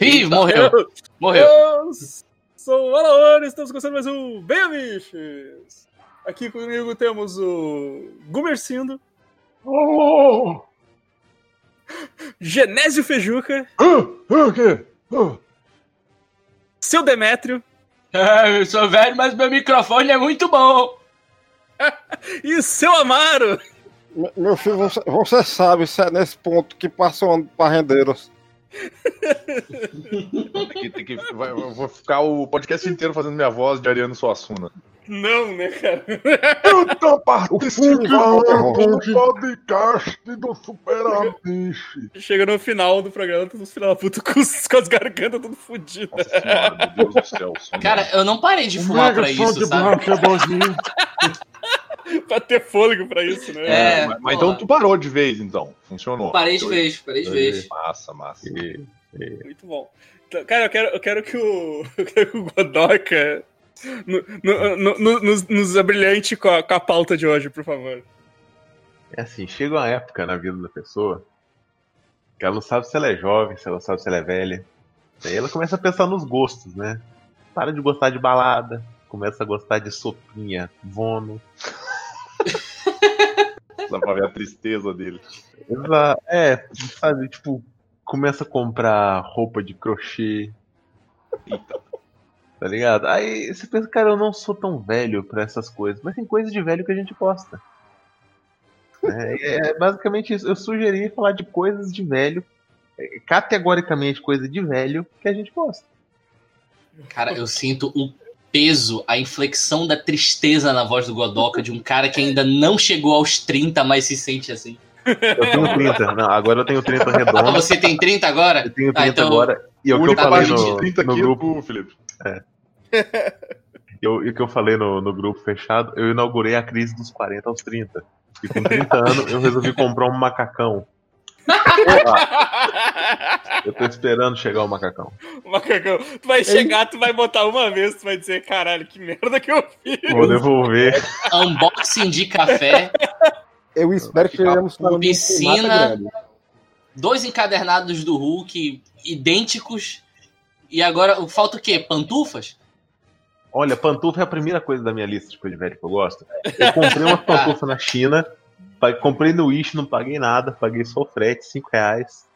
Ih, morreu. Morreu. Eu sou o Alaone, estamos começando mais um Bem Amiches. Aqui comigo temos o Gumercindo, Oh! Genésio Fejuca, ah, quê? Ah. seu Demétrio É, eu sou velho, mas meu microfone é muito bom. e seu Amaro. Me- Meu filho, você, você sabe se é nesse ponto que passa o ano para rendeiros. Tem que, tem que, vai- eu vou ficar o podcast inteiro fazendo minha voz de Ariano Suassuna. Não, né, cara? Eu tô participando do podcast do Super Amiche. Chega no final do programa, todos os filhos da puta com, os- com as gargantas tudo fodidas. Nossa senhora, meu Deus do céu. Sono. Cara, eu não parei de fumar pra isso, sabe? é pra ter fôlego pra isso, né? É. mas, mas então tu parou de vez, então. Funcionou. Parei de vez, parei de vez. Massa, massa. Muito bom. Então, cara, eu quero, eu quero que o. Eu quero que o Godoka no- no- no- no- nos, nos abrilhante com a, com a pauta de hoje, por favor. É assim, chega uma época na vida da pessoa que ela não sabe se ela é jovem, se ela sabe se ela é velha. Daí ela começa a pensar nos gostos, né? Para de gostar de balada, começa a gostar de sopinha, vono. Dá pra ver a tristeza dele. É, sabe, tipo, começa a comprar roupa de crochê. Tá ligado? Aí você pensa, cara, eu não sou tão velho pra essas coisas, mas tem coisas de velho que a gente gosta. É, é basicamente isso. Eu sugeri falar de coisas de velho, é, categoricamente coisa de velho, que a gente gosta. Cara, eu sinto o peso, a inflexão da tristeza na voz do Godoka de um cara que ainda não chegou aos 30, mas se sente assim. Eu tenho 30, não, agora eu tenho 30 Ah, redondo. você tem 30 agora? Eu tenho 30 Ah, então- agora. E é o que eu falei no, 30 no é grupo. Felipe. Eu, e o que eu falei no, no grupo fechado, eu inaugurei a crise dos 40 aos 30. E com 30 anos eu resolvi comprar um macacão. Eu tô esperando chegar o macacão. Macacão, tu vai chegar, tu vai botar uma vez, tu vai dizer, caralho, que merda que eu fiz. Vou devolver. Unboxing de café, Eu espero que tenhamos de Piscina. dois encadernados do Hulk idênticos. E agora falta o quê? Pantufas? Olha, pantufa é a primeira coisa da minha lista de coisa de velho que eu gosto. Eu comprei uma pantufa na China, comprei no Wish, não paguei nada, paguei só o frete, 5 reais.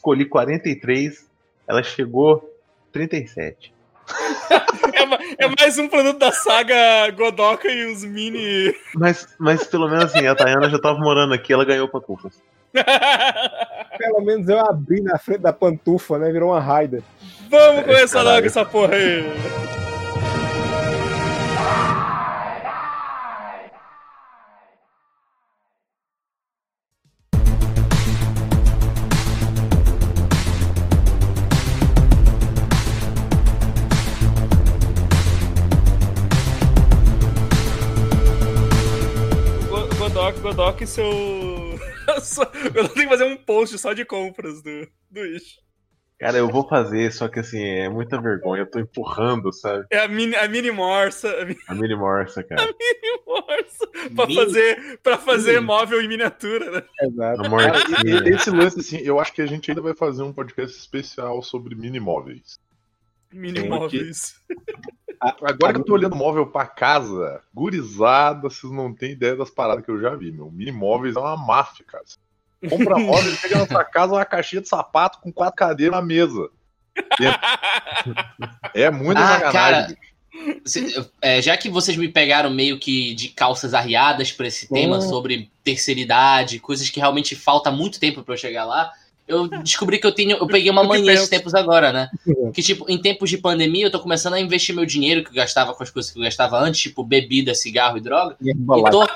Escolhi 43, ela chegou 37. É, é mais um produto da saga Godoka e os mini. Mas, mas pelo menos assim, a Tayana já tava morando aqui, ela ganhou pantufas. Pelo menos eu abri na frente da pantufa, né? Virou uma raida. Vamos começar caralho. logo essa porra aí. Godok, seu. Godok tem que fazer um post só de compras do, do Wish. Cara, eu vou fazer, só que assim, é muita vergonha, eu tô empurrando, sabe? É a mini, a mini morsa, a mini A mini morsa, cara. morsa pra Mini- fazer, pra fazer móvel em miniatura, né? Exato. A Esse lance, assim, eu acho que a gente ainda vai fazer um podcast especial sobre minimóveis. Mini Sim, móveis. Agora que eu tô olhando móvel pra casa, gurizada, vocês não têm ideia das paradas que eu já vi, meu. Minimóveis é uma máfia, cara. Você Compra móvel, chega na sua casa uma caixinha de sapato com quatro cadeiras na mesa. É muita Ah, sacanagem. cara. Se- é, já que vocês me pegaram meio que de calças arriadas pra esse tema Hum. sobre terceira idade, coisas que realmente falta muito tempo pra eu chegar lá, eu descobri que eu tenho, eu peguei uma mania esses tempos agora, né? Uhum. Que tipo, em tempos de pandemia eu tô começando a investir meu dinheiro que eu gastava com as coisas que eu gastava antes, tipo bebida, cigarro e droga, E e tô,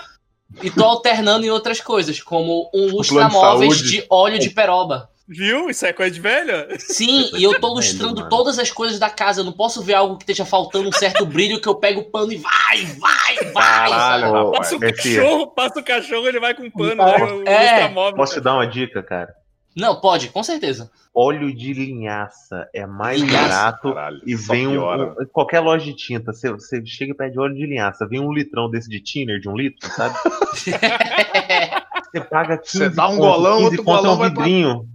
e tô alternando em outras coisas, como um de lustramóveis saúde. de óleo de peroba. Viu? Isso é coisa de velho? Sim, e eu tô lustrando todas as coisas da casa. Eu não posso ver algo que esteja faltando um certo brilho que eu pego o pano e vai, vai, vai. Caralho. Passa o cachorro, passa o cachorro, ele vai com pano, Ah, né? O é. lustramóvel. Posso te dar uma dica, cara? Não, pode, com certeza. Óleo de linhaça é mais Linhaça, barato Caralho, e vem um, um- Qualquer loja de tinta, você, você chega e pede óleo de linhaça, vem um litrão desse de thinner de um litro, sabe? Você paga 15 Você dá um conto, golão, 15 outro conto golão é um pra- vidrinho.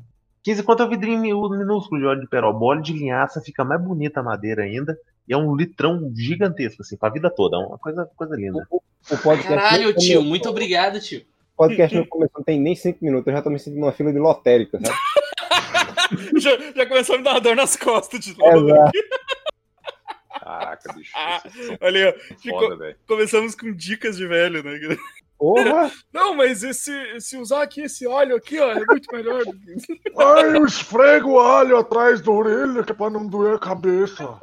15 conto é um vidrinho minúsculo de óleo de peroba. Óleo de linhaça fica mais bonita a madeira ainda. E é um litrão gigantesco, assim, pra vida toda. É uma coisa, coisa linda. O podcast Caralho, nem tio, muito obrigado, tio. O podcast não começou, não tem nem 5 minutos. Eu já tô me sentindo numa fila de lotérica, sabe? já, já começou a me dar uma dor nas costas de novo. Exato. Caraca, bicho. Ah, Olha aí, Foda, velho. começamos com dicas de velho, né? Porra! Não, mas esse, se usar aqui esse óleo aqui, ó, é muito melhor. do que- Ai, eu esfrego o alho atrás da orelha que é pra não doer a cabeça.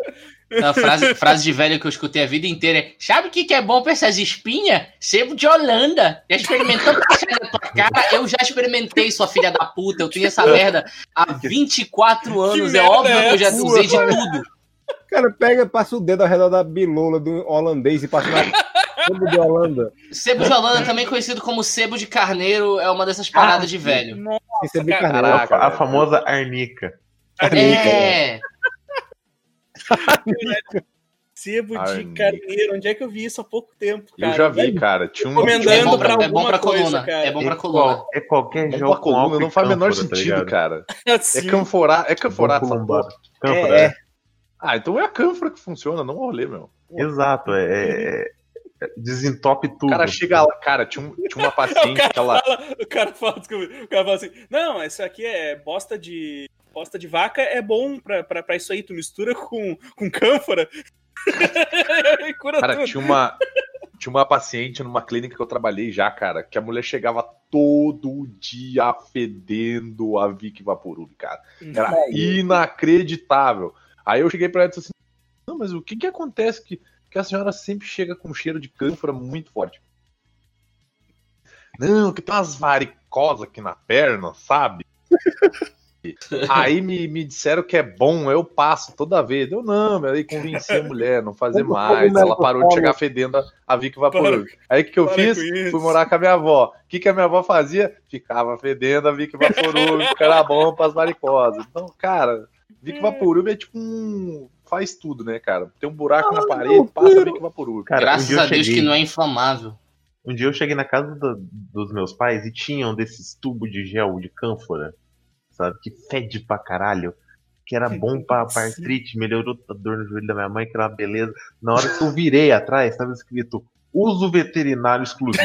A frase, frase de velho que eu escutei a vida inteira é: Sabe o que, que é bom pra essas espinhas? Sebo de Holanda. Já experimentou passar na tua cara? Eu já experimentei, sua filha da puta. Eu tenho essa merda há 24 anos. É merda óbvio é que eu já usei de tudo. Cara pega, passa o dedo ao redor da bilola do holandês e passa na sebo de Holanda. Sebo de Holanda, também conhecido como sebo de carneiro, é uma dessas paradas de velho. Nossa, é. Caraca, a famosa arnica. É. Sebo de Ai, carneiro. Onde é que eu vi isso há pouco tempo, Eu cara? já vi, cara. Tinha um. Recomendando É bom pra, pra é bom pra coisa, coluna. cara. É bom pra É coluna. É qualquer Bom jogo coluna, não faz o menor tá sentido, ligado? cara. Assim, É canforar, é canforar essa porra. Cânfora, É, é. Ah, então é a cânfora que funciona, não o rolê, meu. Exato, é, é- é- desentope O tudo. cara chega lá, cara, tinha, um- tinha uma paciente que ela. fala- o cara fala, desculpa, o cara fala assim: Não, isso aqui é bosta de. Bosta de vaca é bom pra, pra, pra isso aí. Tu mistura com, com cânfora. e cura Cara, tudo. tinha uma. Tinha uma paciente numa clínica que eu trabalhei já, cara, que a mulher chegava todo dia fedendo a Vic Vaporub, cara. Era inacreditável. Aí eu cheguei pra ela e disse assim: Não, mas o que que acontece que, que a senhora sempre chega com um cheiro de cânfora muito forte? Não, que tem umas varicosas aqui na perna, sabe? Aí me, me disseram que é bom, eu passo toda vez. Eu não, aí convenci a mulher a não fazer Como mais. Ela parou de chegar fedendo a, a Vic Vaporub. Aí o que, que eu para fiz? Fui morar com a minha avó. O que, que a minha avó fazia? Ficava fedendo a Vic Vaporub, que era bom pras varicosas. Então, cara, Vic Vaporub é tipo um. Faz tudo, né, cara? Tem um buraco na parede, passa Vic Vaporub. Cara, um Graças eu a Deus cheguei- que não é inflamável. Um dia eu cheguei na casa do- dos meus pais e tinham desses tubos de gel de cânfora, sabe? Que fede pra caralho. Que era bom pra, pra artrite, melhorou a dor no joelho da minha mãe, que era uma beleza. Na hora que eu virei atrás, estava escrito uso veterinário exclusivo.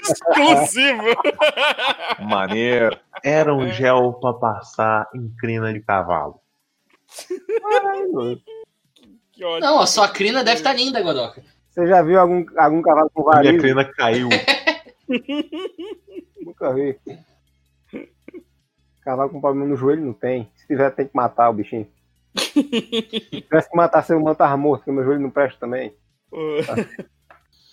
Exclusivo. Maneiro. Era um gel pra passar em crina de cavalo. que ótimo. Não, a sua crina deve estar linda, Godoka. Você já viu algum, algum cavalo com A minha crina caiu. Nunca vi. Cavalo com problema no joelho não tem. Se tiver, tem que matar o bichinho. Se tivesse que matar, seu irmão tava morto, porque meu joelho não presta também.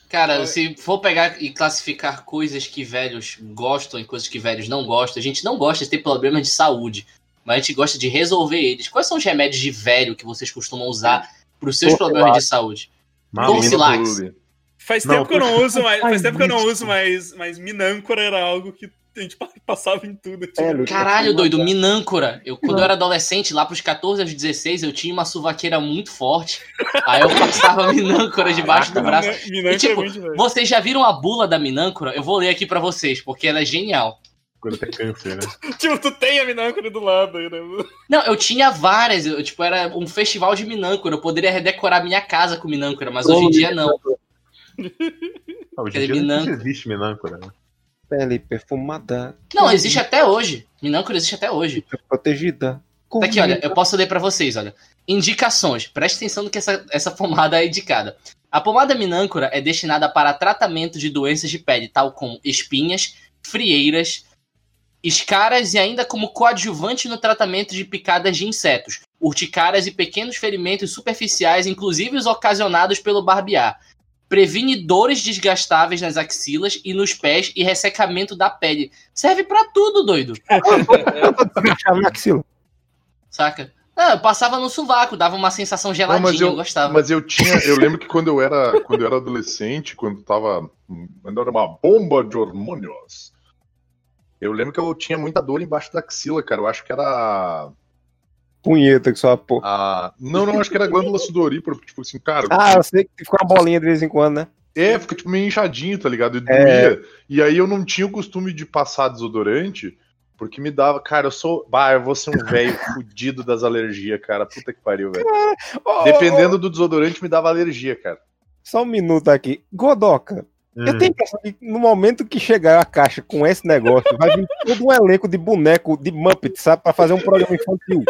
Cara, se for pegar e classificar coisas que velhos gostam e coisas que velhos não gostam, a gente não gosta de ter problemas de saúde, mas a gente gosta de resolver eles. Quais são os remédios de velho que vocês costumam usar para os seus Torcilax. problemas de saúde? Vaporub. Faz Não, tempo que eu não uso mais. Faz tempo que eu não uso mais, mas Minâncora era algo que a gente pa- passava em tudo. tipo, É, Lucas. Caralho, doido, minâncora. Eu, quando eu era adolescente, lá pros 14 aos 16, eu tinha uma suvaqueira muito forte. Aí eu passava minâncora debaixo do braço. Minân- Minâncora E, tipo, é. Vocês já viram a bula da minâncora? Eu vou ler aqui pra vocês, porque ela é genial. Quando tem câncer, né? Tipo, tu tem a Minâncora do lado aí, né? Não, eu tinha várias. Eu, tipo, era um festival de minâncora. Eu poderia redecorar minha casa com minâncora, mas hoje em dia não. Ah, Hoje em dia não existe minâncora, né? Pele perfumada. Não, existe até hoje. Minâncora existe até hoje. Protegida. Tá aqui, olha, eu posso ler pra vocês, olha. Indicações. Preste atenção no que essa, essa pomada é indicada. A pomada minâncora é destinada para tratamento de doenças de pele, tal como espinhas, frieiras, escaras e ainda como coadjuvante no tratamento de picadas de insetos, urticárias e pequenos ferimentos superficiais, inclusive os ocasionados pelo barbear. Previne dores desgastáveis nas axilas e nos pés e ressecamento da pele. Serve pra tudo, doido. Na axila. Saca? Ah, eu passava no sovaco, dava uma sensação geladinha, mas eu, eu- gostava. Mas eu tinha, eu lembro que quando eu era, quando eu era adolescente, quando tava, quando era uma bomba de hormônios, Eu lembro que eu tinha muita dor embaixo da axila, cara. Eu acho que era. Punheta que só pô. A... Não, não, acho que era glândula sudorípara. Tipo assim, cara. Ah, eu sei que fica uma bolinha de vez em quando, né? É, fica tipo meio inchadinho, tá ligado? E É. doía. E aí eu não tinha o costume de passar desodorante, porque me dava. Cara, eu sou. Bah, eu vou ser um velho fudido das alergias, cara. Puta que pariu, velho. Ô, Dependendo do desodorante, me dava alergia, cara. Só um minuto aqui. Godoca. Eu tenho a impressão que no momento que chegar a caixa com esse negócio, vai vir todo um elenco de boneco de Muppet, sabe? Pra fazer um programa infantil.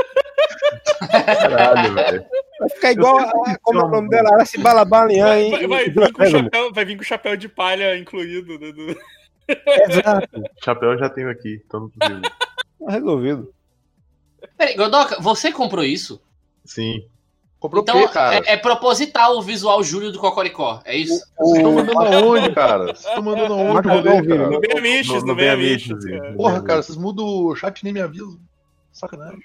Caralho, velho. Vai ficar igual a, como é o nome dela, Araci Balabalian Vai, em. vai- vai em- vir chapéu, vai vir com chapéu de palha incluído. né, do- Exato. Chapéu eu já tenho aqui, então não precisa. Tá resolvido. Peraí, Godoka, você comprou isso? Sim. Comprou então o quê, cara? é, é proposital o visual Júlio do Cocoricó, é isso? Vocês estão mandando aonde, cara? Vocês estão mandando aonde não? No No- no no bem bem amiches. amiches, cara. Porra, cara, vocês mudam o chat e nem me avisam. Sacanagem.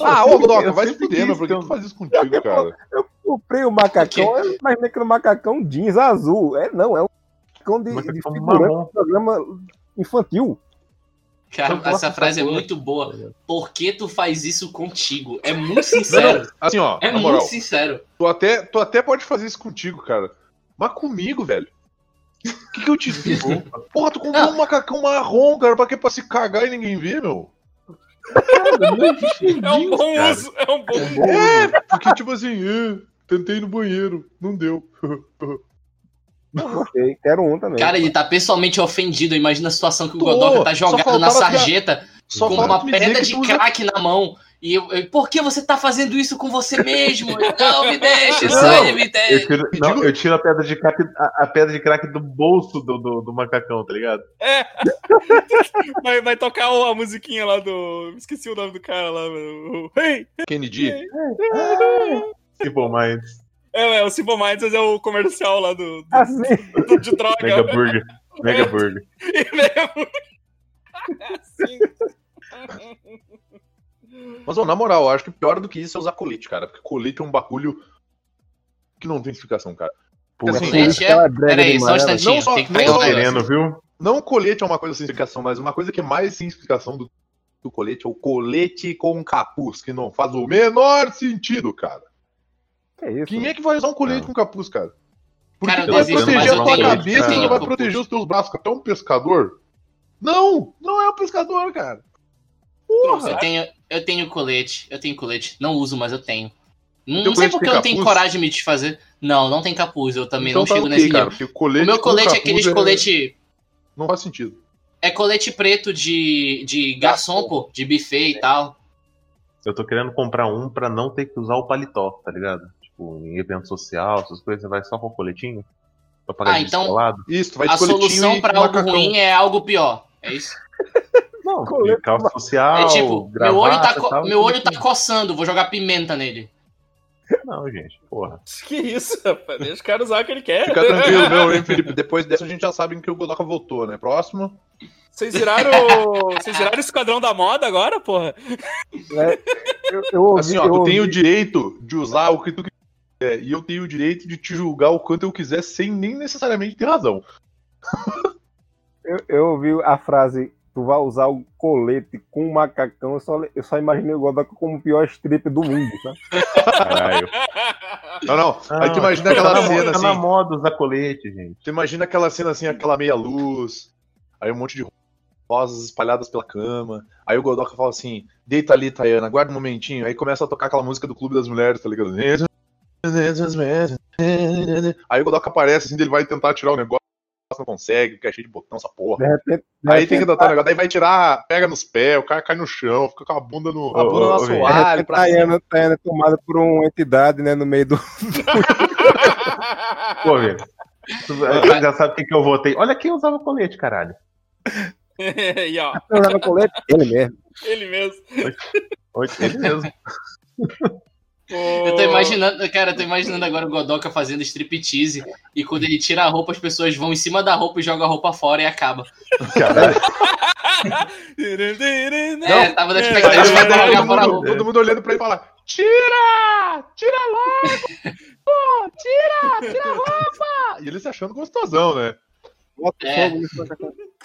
Ah, ô, Godoca, eu vai se fuder, quis meu. Por que tu um- faz isso contigo, cara? Eu comprei o macacão, eu imaginei que era um macacão jeans azul. É, não, é um macacão de, de figurante de programa infantil. Cara, essa frase é muito boa. Por que tu faz isso contigo? É muito sincero. não, assim, ó, É na moral, muito sincero. tu até, tu até pode fazer isso contigo, cara. Mas comigo, velho. O que, que eu te digo? Porra, tu comprou Não. um macacão marrom, cara, pra quê? Pra se cagar e ninguém ver, meu? É um bom cara. uso, é um bom uso. É, porque tipo assim, é, tentei ir no banheiro, não deu. Gostei, quero um também. Cara, ele tá pessoalmente ofendido. Imagina a situação que o Godoka tá jogado na que sarjeta Só com uma pedra de tu usa- crack na mão. E eu, eu, por que você tá fazendo isso com você mesmo? Eu, não, me deixa, Não, sai, me Eu deixa. tiro, não, eu tiro a pedra de crack, a, a pedra de crack do bolso do, do, do macacão, tá ligado? Vai, vai tocar a musiquinha lá do. Esqueci o nome do cara lá, mano. O- Hey! Kennedy. Simple Minds. É, é, o Simple Minds é o comercial lá do, do- Assim, do- de droga. Mega Burger. Mega Burger. E mesmo. Assim. Mas, ó, na moral, eu acho que pior do que isso é usar colete, cara. Porque colete é um bagulho que não tem explicação, cara. Pô, Assim, Colete é- drag Peraí, só um instantinho. Não só- tem que não pegar um sereno, viu? Não colete é uma coisa sem explicação, mas uma coisa que é mais sem explicação do, do colete é o colete com capuz, que não faz o menor sentido, cara. Que isso? Quem é que vai usar um colete Não. com capuz, cara? Porque Cara, tu vai proteger a tua cabeça e não vai proteger os teus braços. Até um pescador? Não! Não é um pescador, cara. Porra! Eu tenho, eu tenho colete, eu tenho colete. Não uso, mas eu tenho. Não, não sei porque eu não tenho coragem de me desfazer. Não, não tem capuz, eu também então não tá chego ok, nesse cara. nível. Colete O meu colete é capuz aqueles colete. Não faz sentido. É colete preto de, de garçom, pô, de buffet e tal. Eu tô querendo comprar um pra não ter que usar o paletó, tá ligado? Tipo, em evento social, essas coisas, você vai só com o coletinho. Pra pagar Ah, de então-. Isso, tu vai de A coletinho solução pra algo macacão. ruim é algo pior. É isso? Não, calça social, É tipo, meu olho, tá, gravata co- tal, meu olho tá coçando, vou jogar pimenta nele. Não, gente, porra. Que isso, rapaz? Deixa o cara usar o que ele quer. Fica tranquilo, meu, hein, Felipe. Depois dessa a gente já sabe que o Godoka voltou, né? Próximo. Vocês viraram. Vocês viraram o esquadrão da moda agora, porra? Eu, eu ouvi, Assim, ó, eu tu tem o ouvi- direito de usar o que tu quiser. E eu tenho o direito de te julgar o quanto eu quiser sem nem necessariamente ter razão. eu, eu ouvi a frase: tu vai usar o colete com o macacão. Eu só, eu só imaginei o Godoka como o pior strip do mundo, sabe? Caralho. Não, não. Aí tu imagina tá aquela na cena tá na assim. moda usar colete, gente. Tu imagina aquela cena assim, aquela meia luz. Aí um monte de rosas espalhadas pela cama. Aí o Godoka fala assim: deita ali, Tayana, guarda um momentinho. Aí começa a tocar aquela música do Clube das Mulheres, tá ligado? Aí o Godoka aparece assim, ele vai tentar tirar o negócio, não consegue, porque é cheio de botão essa porra. De repente. de Aí tem que adotar o negócio, daí vai tirar, pega nos pés, o cara cai no chão, fica com a bunda no, a bunda no assoalho, pra. Tayana, Tayana é tomada por uma entidade, né, no meio do. Pô, velho. Tu já sabe o que, que eu votei. Olha quem usava colete, caralho. e ó, Eu usava colete? Ele mesmo. ele mesmo. Oi, Ele mesmo. Eu tô imaginando, cara, eu tô imaginando agora o Godoka fazendo striptease e quando ele tira a roupa, as pessoas vão em cima da roupa e jogam a roupa fora e acaba. Caralho. é, tava na Aí expectativa de todo, jogar fora a mundo, roupa. todo mundo olhando pra ele e falar: Tira! Tira logo! Pô, tira! Tira a roupa! E ele se achando gostosão, né? É.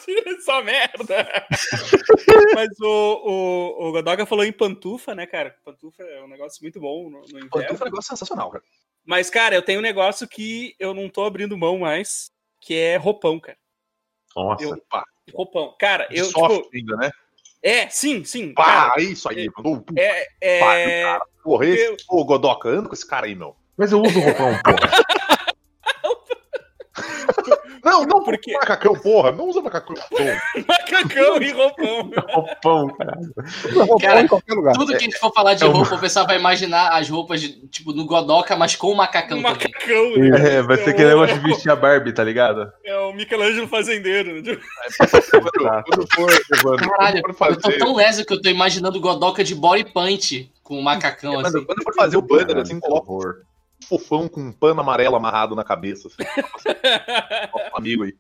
Só merda. Mas o, o, o Godoka falou em pantufa, né, cara? Pantufa é um negócio muito bom no, no inverno. Pantufa é um negócio sensacional, cara. Mas, cara, eu tenho um negócio que eu não tô abrindo mão mais, que é roupão, cara. Nossa. Eu- Pá, Roupão. Cara, de eu, soft tipo, ainda, né? é, sim, sim. Pá, cara, é isso aí, mano. Ô, é, é, Pariu, cara. Porra, esse, eu- ô, Godoka, anda com esse cara aí, meu. Mas eu uso roupão, porra. Não, não, Por porque macacão, porra. Não usa macacão. Macacão e roupão. roupão, cara. Usa roupão Cara, em qualquer lugar. Tudo que a gente for falar de é roupa, o pessoal vai imaginar as roupas, de, tipo, no Godoka, mas com o macacão também. macacão, né? É, vai ser aquele negócio de vestir a Barbie, tá ligado? É o Michelangelo fazendeiro. né? Quando, quando for, Evandro, Caralho, quando for eu tô tão leso que eu tô imaginando o Godoka de body punch com o macacão, quando, assim. quando for fazer o banner, assim, coloca horror. Fofão com um pano amarelo amarrado na cabeça. Assim. Nosso amigo aí.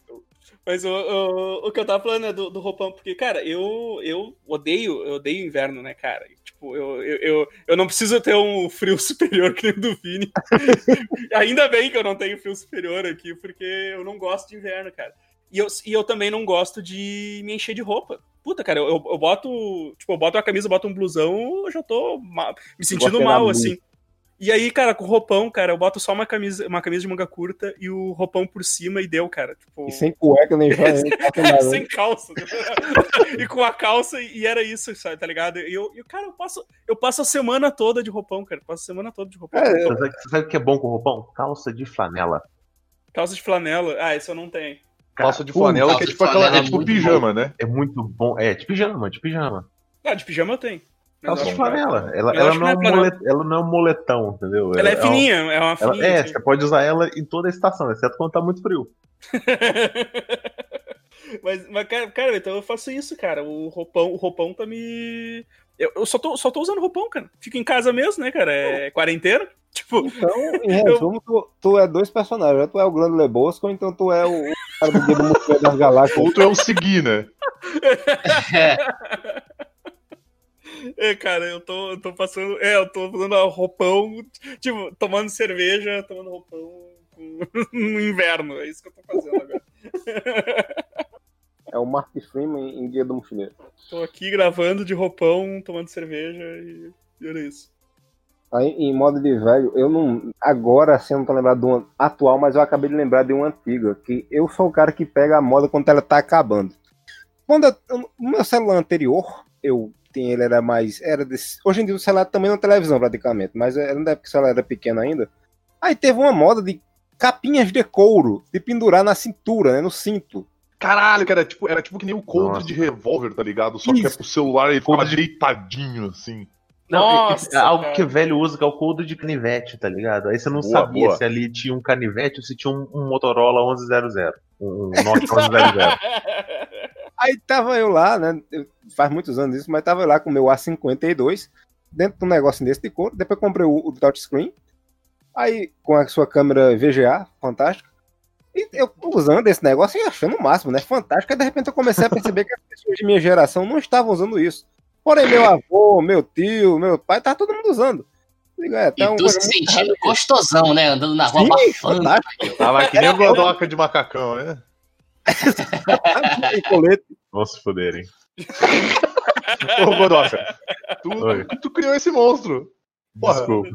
Mas o, o, o que eu tava falando é do, do roupão, porque, cara, eu, eu odeio, eu odeio inverno, né, cara? Tipo, eu, eu, eu, eu não preciso ter um frio superior que nem o do Vini. Ainda bem que eu não tenho frio superior aqui, porque eu não gosto de inverno, cara. E eu, e eu também não gosto de me encher de roupa. Puta, cara, eu, eu, eu boto. Tipo, eu boto uma camisa, boto um blusão, eu já tô ma- me sentindo mal, assim. E aí, cara, com o roupão, cara, eu boto só uma camisa, uma camisa de manga curta e o roupão por cima e deu, cara. Tipo, E sem cueca nem joia, nada. sem calça. e com a calça, e era isso, sabe, tá ligado? E eu, eu, cara, eu passo, eu passo a semana toda de roupão, cara. Passo a semana toda de roupão. É, Você sabe, você sabe o que é bom com roupão? Calça de flanela. Calça de flanela. Ah, isso eu não tenho. Calça de flanela, que é tipo, aquela, é é tipo muito pijama, né? É muito bom. É, de pijama, de pijama. Ah, de pijama eu tenho. Calça eu de flanela. Ela, Eu ela, acho não é um é molet, ela não é um moletão, entendeu? Ela é um- fininha, é uma ela- fininha. é, assim. você pode usar ela em toda a estação, exceto quando tá muito frio. mas, mas, cara, cara, então eu faço isso, cara. O roupão, o roupão tá me. Eu, eu só, tô, só tô usando roupão, cara. Fico em casa mesmo, né, cara? É quarentena. Tipo, Então, em resumo, tu, tu é dois personagens. Ou tu é o Grande Lebosco, ou então tu é o, o cara do Guia do Museu das Galáxias. Outro é o seguir, né? É, é, cara, eu tô, eu tô passando. É, eu tô usando roupão, tipo, tomando cerveja, tomando roupão com- no inverno. É isso que eu tô fazendo agora. É o Mark Freeman em Guia do Mochileiro. tô aqui gravando de roupão, tomando cerveja e, e era isso. Aí, em modo de velho, eu não. Agora, assim, eu não tô lembrado de uma atual, mas eu acabei de lembrar de uma antiga. Que eu sou o cara que pega a moda quando ela tá acabando. Quando eu, eu- o meu celular anterior, eu tinha, ele era mais. Era desse, hoje em dia o celular também não é televisão, praticamente, mas era na época que o celular era pequeno ainda. Aí teve uma moda de capinhas de couro, de pendurar na cintura, né? No cinto. Caralho, cara, era tipo, era tipo que nem o Nossa. de revólver, tá ligado? Só que é Isso. pro celular ele ficava de- deitadinho, assim. Não, é- Nossa, é algo cara. que velho usa, que é o couro de canivete, tá ligado? Aí você não Boa, sabia boa. se ali tinha um canivete ou se tinha um, um Motorola 1100. Um, um Nokia 1100. Aí tava eu lá, né? faz muitos anos isso, mas tava eu lá com o meu A52, dentro de um negócio desse de couro. Depois comprei o, o touchscreen. Aí, com a sua câmera VGA, fantástica. E eu usando esse negócio e achando o máximo, né? Fantástico. Aí de repente eu comecei a perceber que as pessoas de minha geração não estavam usando isso. Porém, meu avô, meu tio, meu pai, tá todo mundo usando. Digo, é, tá e tu se sentindo gostosão, né? Andando na rua Sim, fantástico. Tava que nem o Godoka de macacão, né? E colete. Vão se fuderem. Ô, Godoka, tu, tu criou esse monstro. Porra. Desculpa.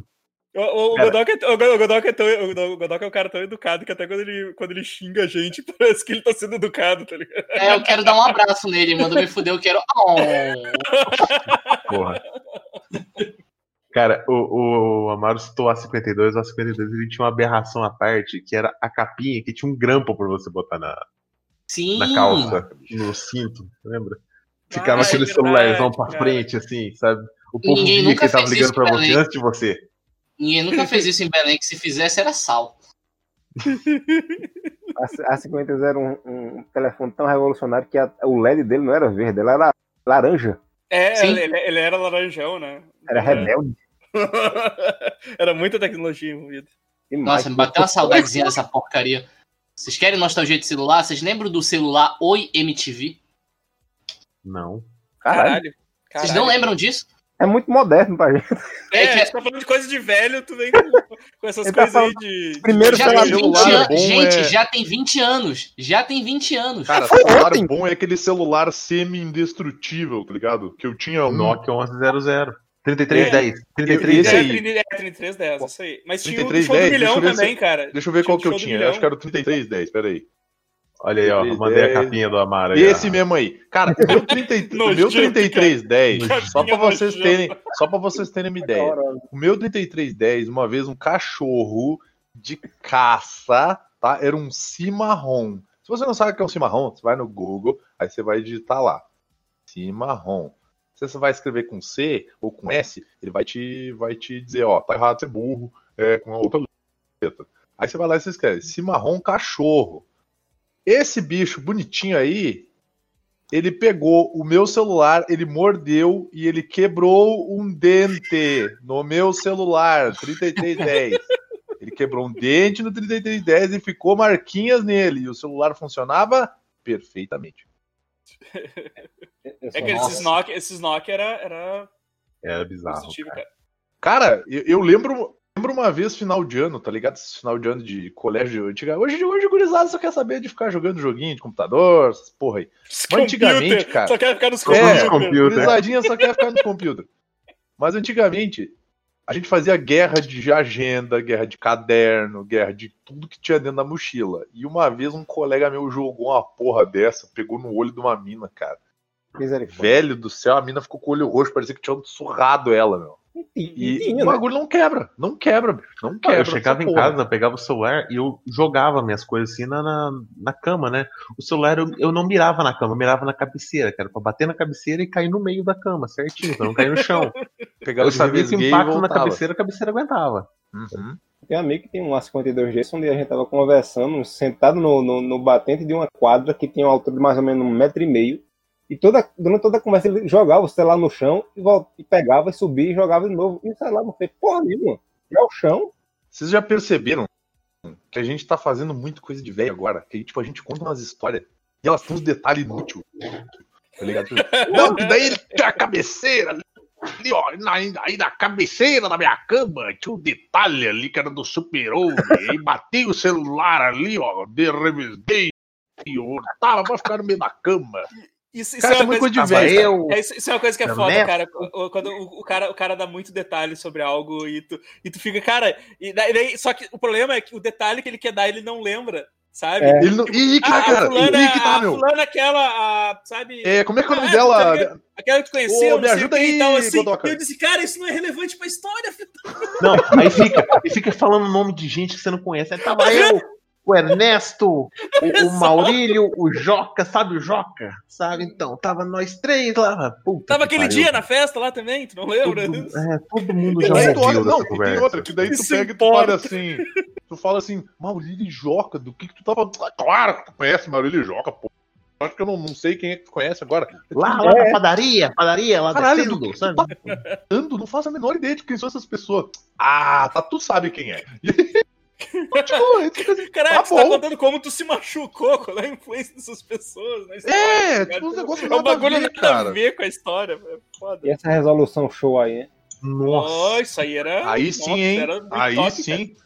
O, o. Godoka é, o Go- o Godoka é tão, o Go- o Godoka é um cara tão educado que até quando ele, quando ele xinga a gente, parece que ele tá sendo educado, tá ligado? É, eu quero dar um abraço nele, mandou me fuder, eu quero. Oh. Porra. Cara, o, o Amaro citou o A52, o A52 ele tinha uma aberração à parte, que era a capinha que tinha um grampo pra você botar na, Sim. na calça, no cinto, lembra? Ficava Ah, é aquele verdade, celularzão pra cara. frente, assim, sabe? O povo Ninguém via que tava ligando pra pra você antes de você. Ninguém nunca fez isso em Belém, que se fizesse era sal. A a 50 era um, um telefone tão revolucionário que a- o LED dele não era verde, ele era laranja. É, ele, ele era laranjão, né? Era rebelde. Era muita tecnologia envolvida. Nossa, me bateu uma saudadezinha dessa porcaria. Vocês querem nostalgia de celular? Vocês lembram do celular Oi MTV? Não. Caralho. Caralho. Vocês não lembram disso? É muito moderno pra gente. É, É que- a gente tá falando de coisa de velho, tu vem com, com essas Ele tá coisas aí de. Primeiro Já celular tem 20 celular anos. bom Gente, é- já tem 20 anos. Já tem 20 anos. Cara, foi celular ontem. bom é aquele celular semi-indestrutível, tá ligado? Que eu tinha O um. Nokia 1100. 3310. Esse 3310. É, aí. 30 é 3310, isso aí. Mas tinha o do 3310, show do deixa milhão eu também, cara. Deixa eu ver qual que eu tinha. Acho que era o 3310, peraí. Olha aí, ó. 3310. Mandei a capinha do Amaro aí. Esse ó. mesmo aí. Cara, o meu, 30, o meu Nojento, 3310, só pra vocês terem, só para vocês terem uma ideia. O meu 3310, uma vez um cachorro de caça, tá? Era um cimarrão. Se você não sabe o que é um cimarrão, você vai no Google, aí você vai digitar lá. Cimarrão. Se você vai escrever com C ou com S, ele vai te, vai te dizer, ó, tá errado, você é burro, é com a outra letra. Aí você vai lá e você escreve cimarrão cachorro. Esse bicho bonitinho aí, ele pegou o meu celular, ele mordeu e ele quebrou um dente no meu celular, 3310. Ele quebrou um dente no 3310 e ficou marquinhas nele. E o celular funcionava perfeitamente. É que Nossa. esses Nokia, esses Nokia era, era Era bizarro. positivo, cara. cara. Cara, eu, eu lembro, lembro uma vez final de ano, tá ligado? Esse final de ano de colégio antiga. Hoje, hoje o gurizada só quer saber de ficar jogando joguinho de computador, essas porra aí. Mas antigamente, cara- Só quer ficar nos É, computer. Gurizadinha só quer ficar no computer. Mas antigamente, a gente fazia guerra de agenda, guerra de caderno, guerra de tudo que tinha dentro da mochila. E uma vez um colega meu jogou uma porra dessa, pegou no olho de uma mina, cara. Velho do céu, a mina ficou com o olho roxo, parecia que tinha surrado ela, meu. E, E, o né? bagulho não quebra, não quebra, bicho. Não quebra. eu chegava em porra. casa, pegava o celular e eu jogava minhas coisas assim na, na, na cama, né? O celular eu, eu não mirava na cama, eu mirava na cabeceira, que era pra bater na cabeceira e cair no meio da cama, certinho, pra não cair no chão. Eu sabia que o impacto na cabeceira, a cabeceira aguentava. Uhum. Tem um amigo que tem um A52G, onde a gente tava conversando, sentado no, no, no batente de uma quadra que tinha uma altura de mais ou menos um metro e meio. E toda, durante toda a conversa ele jogava o celular no chão e, volta, e pegava e subia e jogava de novo. E o celular não fez porra nenhuma. É o chão. Vocês já perceberam que a gente tá fazendo muito coisa de velho agora? Que tipo, a gente conta umas histórias e elas têm uns detalhes inúteis. Tá ligado? Não, que daí ele tinha a cabeceira ali, ó, na, aí na cabeceira da minha cama tinha um detalhe ali que era do super-homem. Aí batei o celular ali, ó, de revisei. e eu Tava pra ficar no meio da cama. Isso, isso Cara, é é uma coisa coisa de velho. eu. É, isso, isso é uma coisa que é foda, é cara. Quando o, o cara, o cara dá muito detalhe sobre algo e tu, e tu fica, cara. E daí, daí- só que o problema é que o detalhe que ele quer dar, ele não lembra, sabe? É. Ele não... Ih, que Ah, tá, cara. a fulana, Ih, que tá, a meu. fulana aquela, a, sabe? É, como é que é o nome Ah, dela? tá ligado? Aquela que tu conheceu, Ô, me ajuda aí, e tal, assim. Godoka. E eu disse, cara, isso não é relevante pra história, filho. Não, aí fica, aí fica falando o nome de gente que você não conhece. Aí tava eu, o Ernesto, o, o Maurílio, o Joca, sabe o Joca? Sabe? Então, tava nós três lá. Puta Tava que aquele pariu. dia na festa lá também, tu não lembra? Todo, é, todo mundo já daí tu olha, ouviu não, tem outra, que daí tu Isso pega e tu assim, tu fala assim, Maurílio e Joca, do que que tu? Ah, Claro que tu conhece Maurílio e Joca, pô. Acho que eu não, não sei quem é que tu conhece agora. Lá, lá na padaria, padaria, lá Caralho, descendo, do sabe? tá falando? Não faço a menor ideia de quem são essas pessoas. Ah, tá, tu sabe quem é. Assim, Caralho, Tá você tá contando como tu se machucou, qual é a influência dessas pessoas na história. É, tipo ligado? negócios É um nada a bagulho ver, nada a cara. ver com a história. É foda. E essa resolução show aí, hein? Nossa. Oh, isso aí era. Aí nossa, sim, hein? Aí top, sim.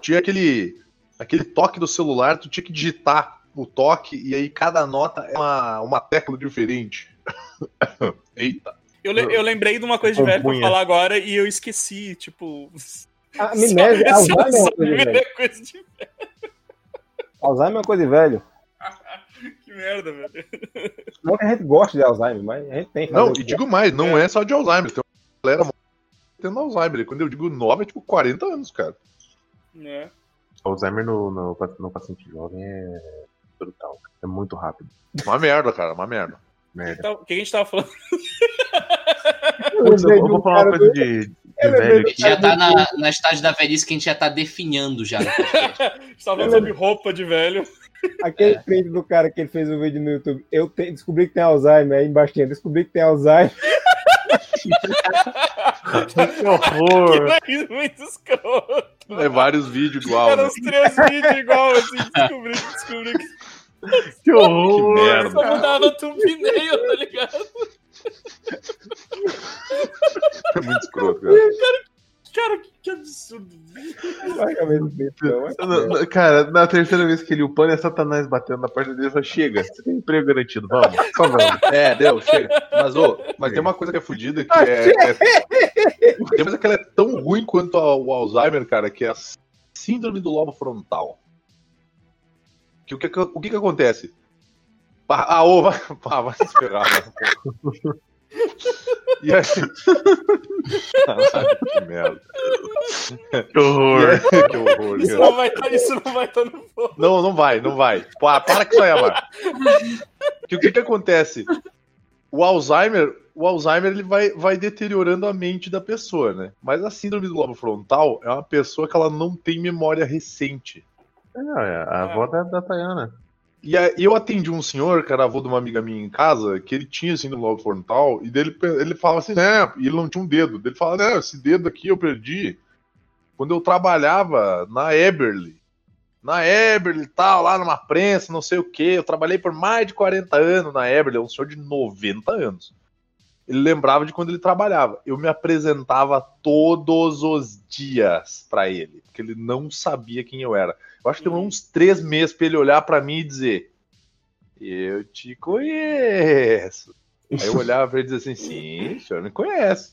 Tinha aquele, aquele toque do celular, tu tinha que digitar o toque e aí cada nota é uma, uma tecla diferente. Eita. Eu, eu lembrei de uma coisa de velho pra falar agora e eu esqueci, tipo. A amnésia, só- Alzheimer é só uma coisa de velho. veio coisa de- Alzheimer é uma coisa de velho. Que merda, velho. Não que a gente goste de Alzheimer, mas a gente tem. Não, e digo mais, não é só de Alzheimer. Tem uma galera tendo Alzheimer. Quando eu digo 9, é tipo 40 anos, cara. É. Alzheimer no, no, no paciente jovem é brutal. É muito rápido. Uma merda, cara, uma merda. Merda. Então, o que a gente tava falando? Eu eu, eu vou falar uma coisa de, lembrei velho do aqui. Já tá na, na estágio da velhice que a gente já tá definhando já. no podcast. A gente tava falando sobre roupa de velho. Aquele print do cara que ele fez o vídeo no YouTube. Eu te- descobri que tem Alzheimer, aí embaixo tinha, descobri que tem Alzheimer. Que horror! Que muito escroto. É vários vídeos igual, Eram né? os três vídeos igual, assim, descobri, descobri que Que horror! Que merda. só mudava thumbnail, tá ligado? É muito escroto, cara. Cara, que, que absurdo. É Não, Cara, na terceira vez que ele upando é Satanás batendo na porta dele e fala, chega, você tem emprego garantido, vamos, só vamos. É, deu, chega. Mas, ô, mas tem uma coisa que é fodida que é. é... Tem uma coisa que ela é tão ruim quanto a- o Alzheimer, cara, que é a síndrome do lobo frontal. Que o que, o que, que acontece? Ah, ah, ô, vai, ah, vai se ferrar, mano. E aí... Caralho, que merda. Que horror. Aí- que horror, Isso cara. não vai estar isso não vai tá no fogo. Não, não vai, não vai. Pá, para com isso aí, Amar. Que o que que acontece? O Alzheimer, o Alzheimer ele vai, vai deteriorando a mente da pessoa, né? Mas a síndrome do lobo frontal é uma pessoa que ela não tem memória recente. Não, é a avó da, da Tayana. E aí eu atendi um senhor, que era avô de uma amiga minha em casa, que ele tinha síndrome do lobo frontal, e dele ele falava assim, né? E ele não tinha um dedo. Ele falava, né, esse dedo aqui eu perdi quando eu trabalhava na Eberly. Na Eberly e tal, lá numa prensa, não sei o que. Eu trabalhei por mais de 40 anos na Eberly, é um senhor de 90 anos. Ele lembrava de quando ele trabalhava. Eu me apresentava todos os dias pra ele, porque ele não sabia quem eu era. Eu acho que demorou uns três meses pra ele olhar pra mim e dizer: Eu te conheço. Aí eu olhava pra ele e dizia assim: Sim, o senhor me conhece.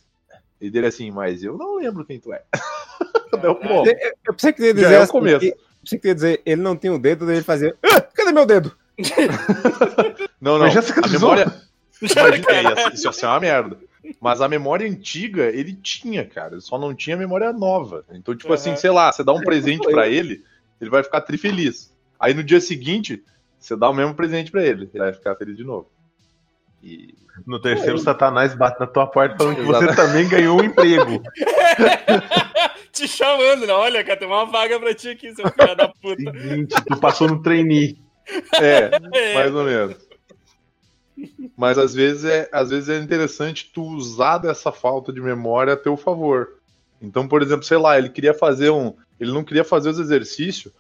E dele assim: Mas eu não lembro quem tu é. Deu bom. Eu pensei que ia Já dizer é o assim, começo. eu pensei que ia dizer, ele não tinha o dedo, daí ele fazia. "Ah, cadê meu dedo? Não, não. Mas já A memória. Imagina, é, ia- isso ia ser uma merda. Mas a memória antiga, ele tinha, cara. Ele só não tinha memória nova. Então, tipo assim, Aham. sei lá, você dá um presente pra ele, ele vai ficar trifeliz. Aí no dia seguinte, você dá o mesmo presente pra ele. Ele vai ficar feliz de novo. E. No terceiro, Satanás bate na tua porta falando que você também ganhou um emprego. Te chamando, né? Olha, cara, tem uma vaga pra ti aqui, seu filho da puta. Seguinte, tu passou no trainee. É, É. mais ou menos. Mas às vezes é, às vezes é interessante tu usar dessa falta de memória a teu favor. Então, por exemplo, sei lá, ele queria fazer um. Ele não queria fazer os exercícios,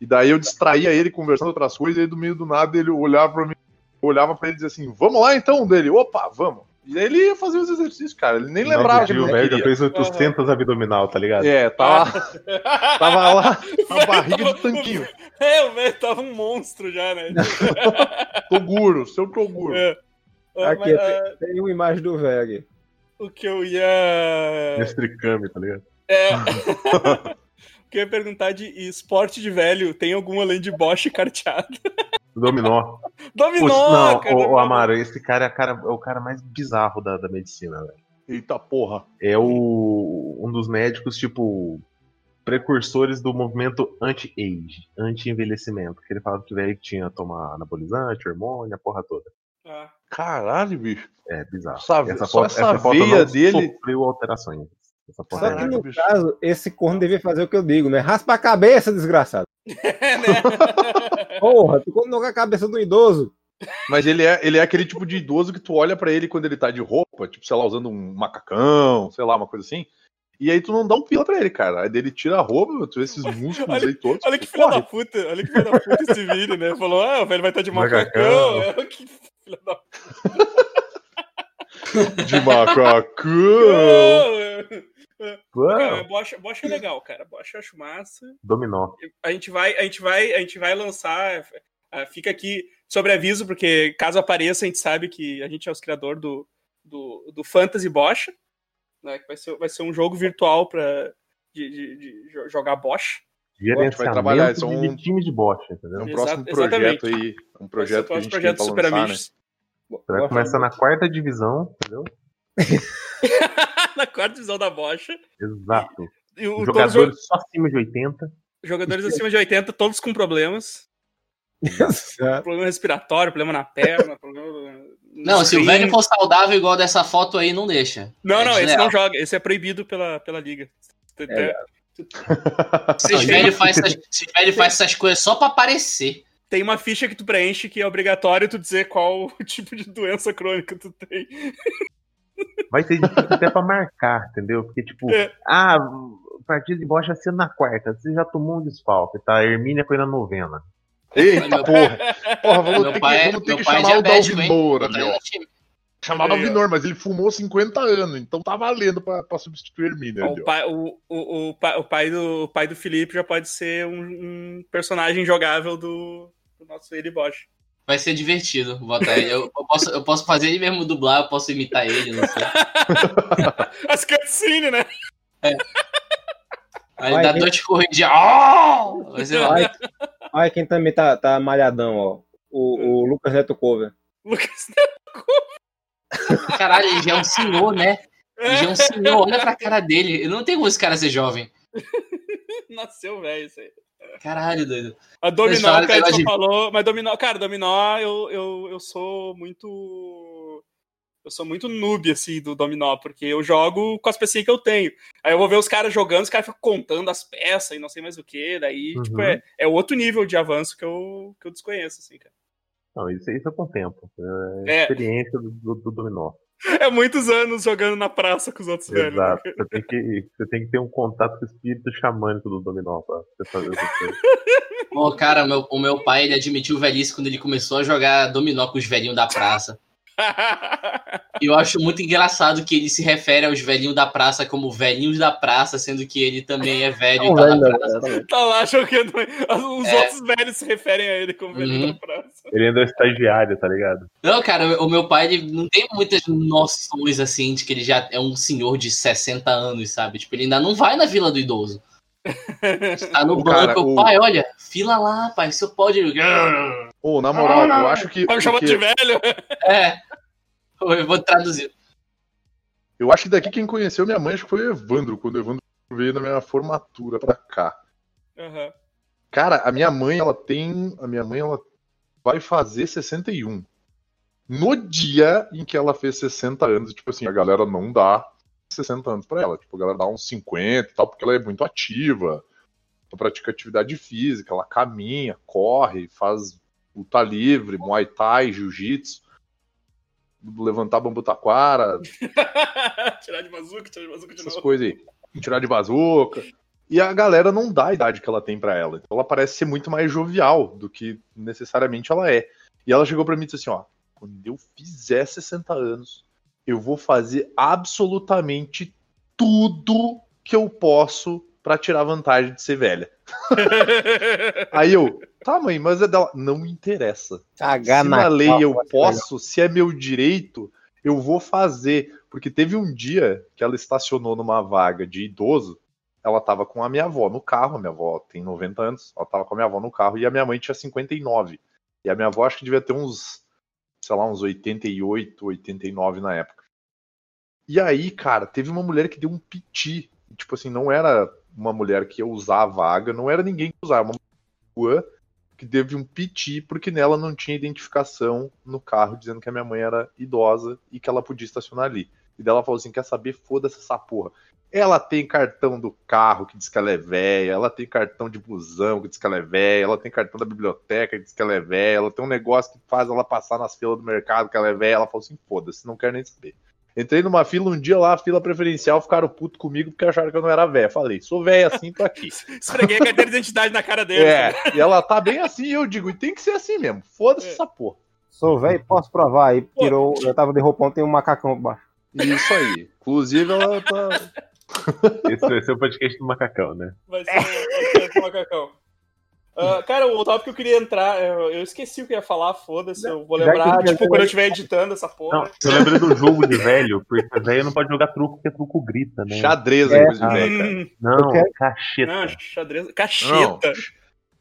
e daí eu distraía ele conversando outras coisas, e aí do meio do nada ele olhava pra mim, olhava pra ele e dizia assim: Vamos lá então, dele, opa, vamos. E aí ele ia fazer os exercícios, cara. Ele nem lembrava que Não, ele o não velho já fez 800 abdominal, tá ligado? É, tava, tava lá, a barriga de tanquinho. É, o velho tava um monstro já, né? Toguro, seu Toguro. É. Ah, Aqui, mas, ah, tem uma imagem do velho aqui. o que eu ia. Mestre Kami, tá ligado? É. o que eu ia perguntar de esporte de velho, tem algum além de Bosch e carteado? Dominó. Dominó, não, cara. o, dominó. Amaro, esse cara é, a cara é o cara mais bizarro da, da medicina, velho. Eita porra. É o, um dos médicos, tipo, precursores do movimento anti-age, anti-envelhecimento. Que ele falava que o velho tinha que tomar anabolizante, hormônio, a porra toda. Ah. Caralho, bicho. É bizarro. Essa- só essa foto veia não dele- sofreu alterações. Essa porra Só que no bicho. caso, esse corno devia fazer o que eu digo, né? Raspa a cabeça, desgraçado. É, né? Porra, tu colocou a cabeça do idoso. Mas ele é, ele é aquele tipo de idoso que tu olha pra ele quando ele tá de roupa, tipo, sei lá, usando um macacão, sei lá, uma coisa assim. E aí tu não dá um pila pra ele, cara. Aí dele tira a roupa, tu vê esses músculos Olha- aí todos. Olha que corre. da puta, olha que filho da puta esse vídeo, né? Falou, ah, o velho vai estar de macacão. Macacão. Que filho da De macacão. Cara, Bosch, Bosch é legal, cara. Bosch eu acho massa. Dominó. A gente vai, a gente vai, a gente vai lançar. ah, Fica aqui sobre aviso, porque caso apareça, a gente sabe que a gente é os criador do, do, do Fantasy Bosch, né? Que vai ser, vai ser um jogo virtual para de, de- de jo- jogar Bosch. Gerenciamento trabalhar, isso é de um- time de É entendeu? um Exa- próximo projeto aí. Um projeto que a Vai gente projeto tem pra lançar, né? Vai começar na quarta divisão, entendeu? Na quarta divisão da Bosch. Exato. E o, todos os Jogadores só acima de 80. jogadores acima de 80, todos com problemas. Exato. Problema respiratório, problema na perna, problema. Não, se o velho for saudável igual dessa foto aí, não deixa. Não, É não, esse não joga. Esse é proibido pela, pela liga. É. Esses velhos fazem essas, esses velhos fazem essas coisas só pra aparecer. Tem uma ficha que tu preenche que é obrigatório tu dizer qual tipo de doença crônica tu tem. Vai ser difícil até pra marcar, entendeu? Porque, tipo, É. ah, o partido de bocha vai ser na quarta. Você já tomou um desfalque, tá? A Hermínia foi na novena. Eita porra. Porra, vamos Meu ter pai que, é, vamos ter que é chamar o? Dalvin Moura, Botar ele meu. Aí, ó. Vinor, mas ele fumou 50 anos, então tá valendo pra, pra substituir Hermínio. ali, O pai, o, o, o, pai, o, pai do, o pai do Felipe já pode ser um, um personagem jogável do, do nosso Eli Bosch. Vai ser divertido botar ele. Eu, eu posso, eu posso fazer ele mesmo dublar, eu posso imitar ele, não sei. As cutscenes, né? Aí Vai, dá gente. dois corridinhos. Oh! Vai ser Olha, olha quem também tá, tá malhadão, ó. O, o Lucas Neto Cover. Lucas. Caralho, ele já é um senhor, né? Ele já é um senhor, olha pra cara dele. Eu não tenho como esse cara ser jovem. Nasceu, velho, isso aí. Caralho, doido. A Dominó, a não de- falou, mas Dominó, cara, Dominó, eu, eu, eu sou muito. Eu sou muito noob, assim, do Dominó, porque eu jogo com as pecinhas que eu tenho. Aí eu vou ver os caras jogando, os caras ficam contando as peças e não sei mais o que. Daí, Uhum. tipo, é, é outro nível de avanço que eu, que eu desconheço, assim, cara. Não, isso, isso é com o tempo. É a É. experiência do, do, do dominó. É muitos anos jogando na praça com os outros velhos. né? Exato. Você tem, que, você tem que ter um contato com o espírito xamânico do dominó pra você fazer coisas. Pô, cara, o meu, o meu pai, ele admitiu velhice quando ele começou a jogar dominó com os velhinhos da praça. E eu acho muito engraçado que ele se refere aos velhinhos da praça como velhinhos da praça, sendo que ele também é velho e Não, tá velho, na praça. tá lá. Os É. outros velhos se referem a ele como velhinho Uhum. da praça. Ele ainda é estagiário, tá ligado? Não, cara, o meu pai ele não tem muitas noções assim de que ele já é um senhor de 60 anos, sabe? Tipo, ele ainda não vai na vila do idoso. Tá no O banco, cara, o o- pai, olha, fila lá, pai, você pode. Ô, na moral, eu acho que. Tá me chamando que- de velho? É. Eu vou traduzir. Eu acho que daqui quem conheceu minha mãe acho que foi o Evandro, quando o Evandro veio na minha formatura pra cá. Aham. Cara, a minha mãe, ela tem. A minha mãe, ela vai fazer 61. No dia em que ela fez 60 anos, tipo assim, a galera não dá 60 anos pra ela. Tipo, a galera dá uns 50 e tal, porque ela é muito ativa. Ela pratica atividade física, ela caminha, corre, faz luta livre, muay thai, jiu-jitsu, levantar bambu taquara, tirar de bazuca, tirar de bazuca de essas novo. coisas aí. Tirar de bazuca. E a galera não dá a idade que ela tem pra ela. Então ela parece ser muito mais jovial do que necessariamente ela é. E ela chegou pra mim e disse assim: ó, quando eu fizer 60 anos, eu vou fazer absolutamente tudo que eu posso pra tirar vantagem de ser velha. Aí eu, tá, mãe, mas é dela. Não me interessa. Cagar se na lei eu posso, se é meu direito, eu vou fazer. Porque teve um dia que ela estacionou numa vaga de idoso, ela tava com a minha avó no carro, a minha avó tem 90 anos, ela tava com a minha avó no carro e a minha mãe tinha 59. E a minha avó acho que devia ter uns, sei lá, uns 88, 89 na época. E aí, cara, teve uma mulher que deu um piti. Tipo assim, não era uma mulher que ia usar a vaga, não era ninguém que usava, uma rua que teve um piti porque nela não tinha identificação no carro dizendo que a minha mãe era idosa e que ela podia estacionar ali. E dela falou assim: quer saber? Foda-se essa porra. Ela tem cartão do carro que diz que ela é velha, ela tem cartão de busão que diz que ela é velha, ela tem cartão da biblioteca que diz que ela é velha, ela tem um negócio que faz ela passar nas filas do mercado que ela é velha. Ela falou assim: foda-se, não quero nem saber. Entrei numa fila um dia lá, fila preferencial, ficaram puto comigo porque acharam que eu não era velha. Falei, sou velha assim, tô aqui. Esfreguei a carteira de identidade na cara dele. É, e ela tá bem assim, e eu digo, e tem que ser assim mesmo. Foda-se É. essa porra. Sou velho, posso provar. Aí tirou. Eu tava de roupão, tem um macacão baixo. Isso aí. Inclusive, ela tá. Esse vai ser o podcast do macacão, né? Vai ser vai ser o macacão. Ah, cara, o tópico que eu queria entrar, eu, eu esqueci o que eu ia falar, foda-se, eu vou lembrar, que- tipo, quando eu estiver editando essa Não, porra. eu lembrei do jogo de velho, porque velho não pode jogar truco, porque truco grita, né? Xadrez é coisa de velho, cara. Hum, Não, quero- cacheta. não, xadrez, Não, cacheta.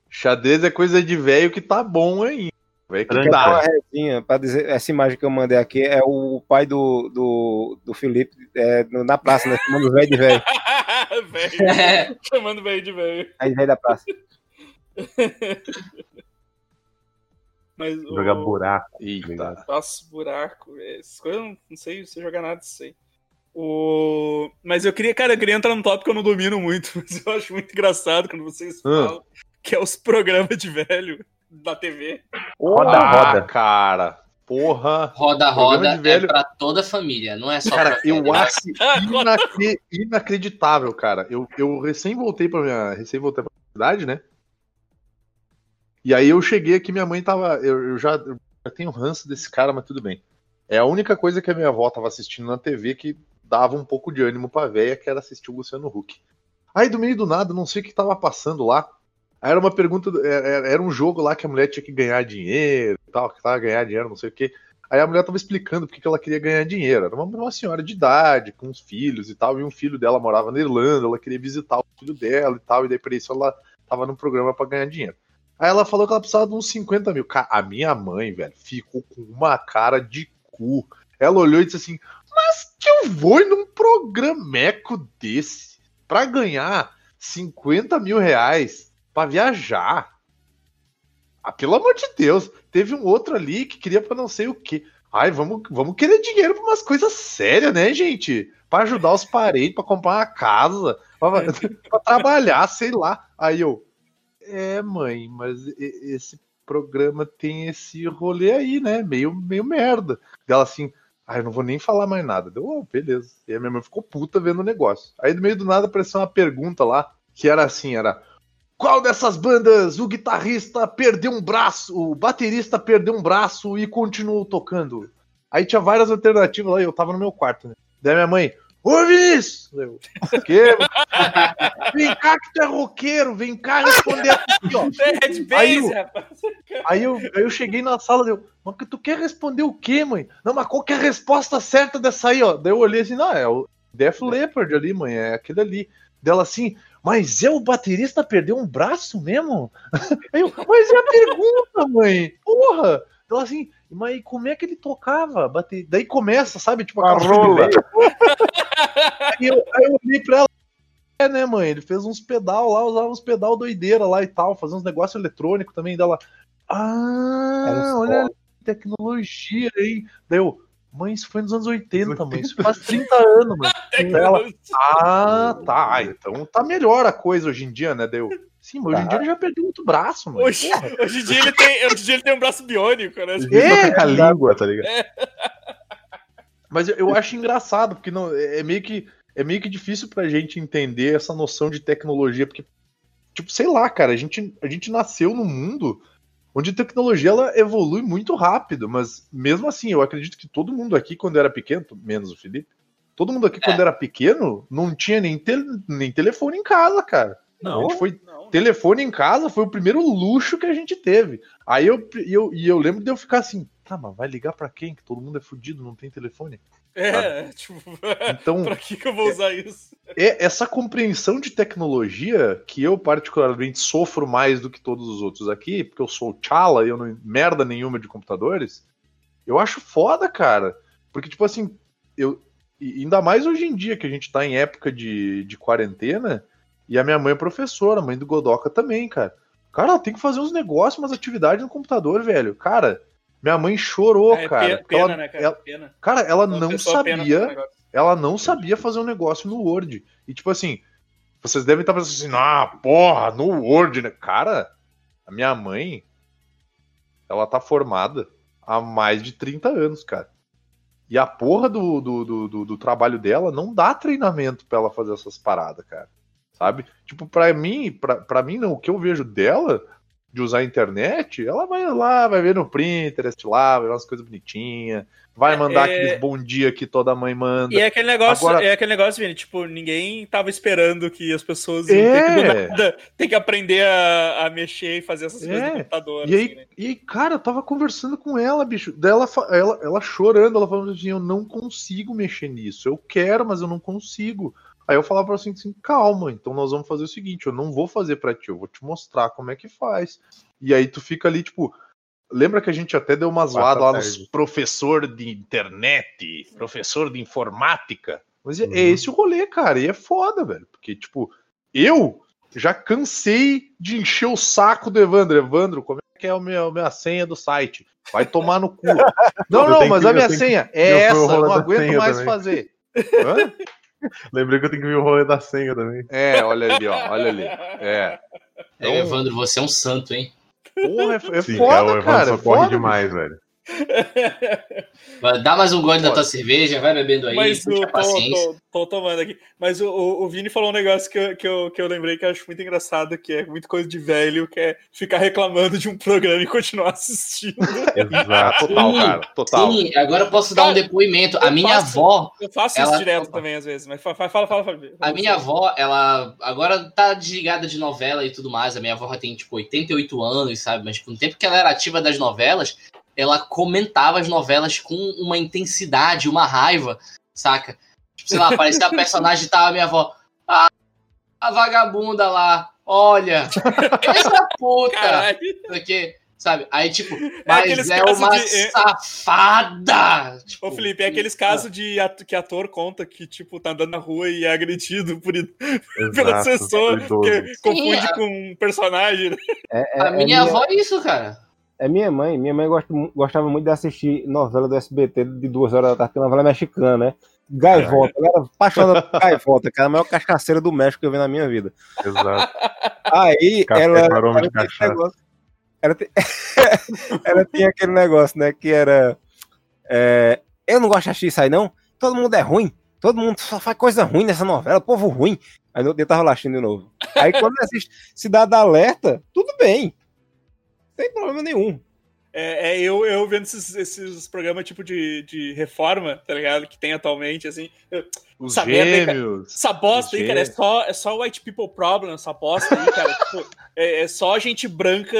xadrez é coisa de velho que tá bom ainda. Velho que dá. resinha pra dizer, essa imagem que eu mandei aqui é o pai do, do, do Felipe é, na praça, né? Chamando os velhos de velho. velho, É, chamando velho de velho. Aí velho da praça. Mas o- Jogar buraco. Eita. Nossa, buraco. Essas coisas eu não, não sei, sei jogar nada disso aí. O... Mas eu queria, cara, eu queria entrar num tópico que eu não domino muito, mas eu acho muito engraçado quando vocês Hum. falam, que é os programas de velho da TV. Roda, Ah, roda. cara. Porra. roda, roda de velho- é pra toda a família, não é só Cara, pra eu velho. acho Ah, inacre- inacreditável, cara. Eu, eu recém voltei pra minha. Recém voltei pra cidade, né? E aí eu cheguei aqui, minha mãe tava. Eu, eu já, eu tenho ranço desse cara, mas tudo bem. É a única coisa que a minha avó tava assistindo na TV que dava um pouco de ânimo pra véia, que era assistir o Luciano Huck. Aí do meio do nada, não sei o que tava passando lá. Aí era uma pergunta, era era um jogo lá que a mulher tinha que ganhar dinheiro e tal, que tava ganhar dinheiro, não sei o que. Aí a mulher tava explicando porque que ela queria ganhar dinheiro. Era uma, uma senhora de idade, com os filhos e tal, e um filho dela morava na Irlanda, ela queria visitar o filho dela e tal, e daí por isso ela tava no programa pra ganhar dinheiro. Aí ela falou que ela precisava de uns 50 mil. A minha mãe, velho, ficou com uma cara de cu. Ela olhou e disse assim: Mas que eu vou num programeco desse pra ganhar 50 mil reais pra viajar? Ah, pelo amor de Deus, teve um outro ali que queria pra não sei o quê. Ai, vamos, vamos querer dinheiro pra umas coisas sérias, né, gente? Pra ajudar os parentes, pra comprar uma casa, pra, pra trabalhar, sei lá. Aí eu, é, mãe, mas e- esse programa tem esse rolê aí, né? Meio, meio merda. Dela assim, ah, eu não vou nem falar mais nada. Deu, oh, beleza. E a minha mãe ficou puta vendo o negócio. Aí no meio do nada apareceu uma pergunta lá, que era assim, era qual dessas bandas o guitarrista perdeu um braço, o baterista perdeu um braço e continuou tocando? Aí tinha várias alternativas lá e eu tava no meu quarto, né? Daí minha mãe, ô Vinícius! Eu, o quê? vem cá que tu é roqueiro, vem cá responder aqui, ó. É Aí rapaz. Aí eu, aí eu cheguei na sala, deu, mas que tu quer responder o quê, mãe? Não, mas qual que é a resposta certa dessa aí, ó? Daí eu olhei assim, não, é o Def Leppard ali, mãe, é aquele ali. Dela assim, mas é o baterista perdeu um braço mesmo? Aí eu, mas é a pergunta, mãe, porra! Ela assim, mas como é que ele tocava? Bate... Daí começa, sabe, tipo A rola. Aí eu, aí eu olhei pra ela, é, né, mãe? Ele fez uns pedal lá, usava uns pedal doideira lá e tal, fazia uns negócios eletrônicos também dela. Ah, olha ali, tecnologia, hein? Daí eu, mãe, isso foi nos anos 80, mãe. Isso faz 30 anos, ela, ah, tá. Ah, então tá melhor a coisa hoje em dia, né? Deu. Sim, mas hoje em dia ele já perdeu muito braço, mano. Hoje, hoje, em dia ele tem, hoje em dia ele tem um braço biônico, né? É, com a língua, tá ligado? Mas eu, eu acho engraçado, porque não, é é meio que é meio que difícil pra gente entender essa noção de tecnologia, porque, tipo, sei lá, cara, a gente, a gente nasceu num mundo onde a tecnologia ela evolui muito rápido, mas mesmo assim, eu acredito que todo mundo aqui, quando era pequeno, menos o Felipe, todo mundo aqui, quando era pequeno, não tinha nem, tel- nem telefone em casa, cara. A gente foi Não. Telefone em casa foi o primeiro luxo que a gente teve. Aí eu, e eu, e eu lembro de eu ficar assim, tá, mas vai ligar pra quem? Que todo mundo é fudido, não tem telefone. É, tipo, Então, pra que, que eu vou usar isso? é essa compreensão de tecnologia que eu particularmente sofro mais do que todos os outros aqui, porque eu sou chala e eu não merda nenhuma de computadores, eu acho foda, cara. Porque, tipo assim, eu. Ainda mais hoje em dia que a gente tá em época de, de quarentena, e a minha mãe é professora, a mãe do Godoka também, cara. Cara, ela tem que fazer uns negócios, umas atividades no computador, velho. Cara, minha mãe chorou, é, cara. pena, ela- né, cara? ela- pena. cara, ela Uma não sabia ela não sabia fazer um negócio no Word. E tipo assim, vocês devem estar pensando assim, ah, porra, no Word, né? Cara, a minha mãe, ela tá formada há mais de 30 anos, cara. E a porra do, do, do, do- do trabalho dela não dá treinamento pra ela fazer essas paradas, cara. Sabe? Tipo, pra mim, pra, pra mim não, o que eu vejo dela de usar a internet, ela vai lá, vai ver no Pinterest lá, vai ver umas coisas bonitinhas, vai mandar É- aqueles bom dia que toda mãe manda. E é aquele negócio, Agora- é aquele negócio, Vini, tipo, ninguém tava esperando que as pessoas É. nada, ter que aprender a, a mexer e fazer essas coisas É. no computador. E aí, assim, né? e aí, cara, eu tava conversando com ela, bicho. Daí ela, fa- ela, ela chorando, ela falando assim: eu não consigo mexer nisso. Eu quero, mas eu não consigo. Aí eu falava assim, assim: calma, então nós vamos fazer o seguinte: eu não vou fazer pra ti, eu vou te mostrar como é que faz. E aí tu fica ali, tipo. Lembra que a gente até deu uma zoada lá nos professor de internet, professor de informática? Mas é, Uhum. é esse o rolê, cara, e é foda, velho. Porque, tipo, eu já cansei de encher o saco do Evandro. Evandro, como é que é a minha, a minha senha do site? Vai tomar no cu. Não, não, mas que- a minha que- senha eu é essa, eu não aguento mais também. fazer. Hã? Lembrei que eu tenho que ver o rolê da senha também. É, olha ali, ó, olha ali. É. É, Evandro, você é um santo, hein? Porra, é, é Sim, foda, o Evandro cara. É só corre foda, demais, velho. Dá mais um gole da tua cerveja, vai bebendo aí, Mas o, puxa a tô, paciência. tô, tô tomando aqui. Mas o, o, o Vini falou um negócio que eu, que, eu, que eu lembrei que eu acho muito engraçado, que é muito coisa de velho, que é ficar reclamando de um programa e continuar assistindo. Exato. Total, Sim, cara. Total. Sim, agora eu posso dar um depoimento. A eu minha faço- avó, Eu faço Ela- isso direto Opa. também, às vezes. Mas fa- fa- fala, fala, fala. a minha avó, ela agora tá desligada de novela e tudo mais. A minha avó já tem, tipo, 88 anos, sabe? Mas tipo, no tempo que ela era ativa das novelas, ela comentava as novelas com uma intensidade, uma raiva, saca? Tipo, sei lá, parecia a personagem e tava a minha avó. Ah, a vagabunda lá, olha, essa puta. Caralho. Porque, sabe? Aí, tipo, mas aqueles é, casos uma de- é- safada! Tipo, Ô, Felipe, é aqueles casos de at- que ator conta que, tipo, tá andando na rua e é agredido por, Exato, assessor, que confunde a- com um personagem. né? É, é- A é minha avó é isso, cara. É minha mãe. Minha mãe gosta gostava muito de assistir novela do SBT de duas horas da tarde, que é novela mexicana, né? Gaivota. Ela era apaixonada por Gaivota, que é a maior cachaceira do México que eu vi na minha vida. Exato. Aí Café ela. de ela tinha cachaça. aquele negócio- ela, tinha aquele negócio, né? Que era. é, eu não gosto de assistir isso aí, não. Todo mundo é ruim. Todo mundo só faz coisa ruim nessa novela, povo ruim. Aí dia tava lá assistindo de novo. Aí quando assiste Cidade Alerta, tudo bem. Não tem problema nenhum. É, é eu, eu vendo esses, esses programas tipo de, de reforma, tá ligado? Que tem atualmente, assim. eu- Os Essa merda aí, cara. gêmeos. Essa bosta aí, cara, é só, é só white people problem, essa bosta aí, cara. tipo, é, é só gente branca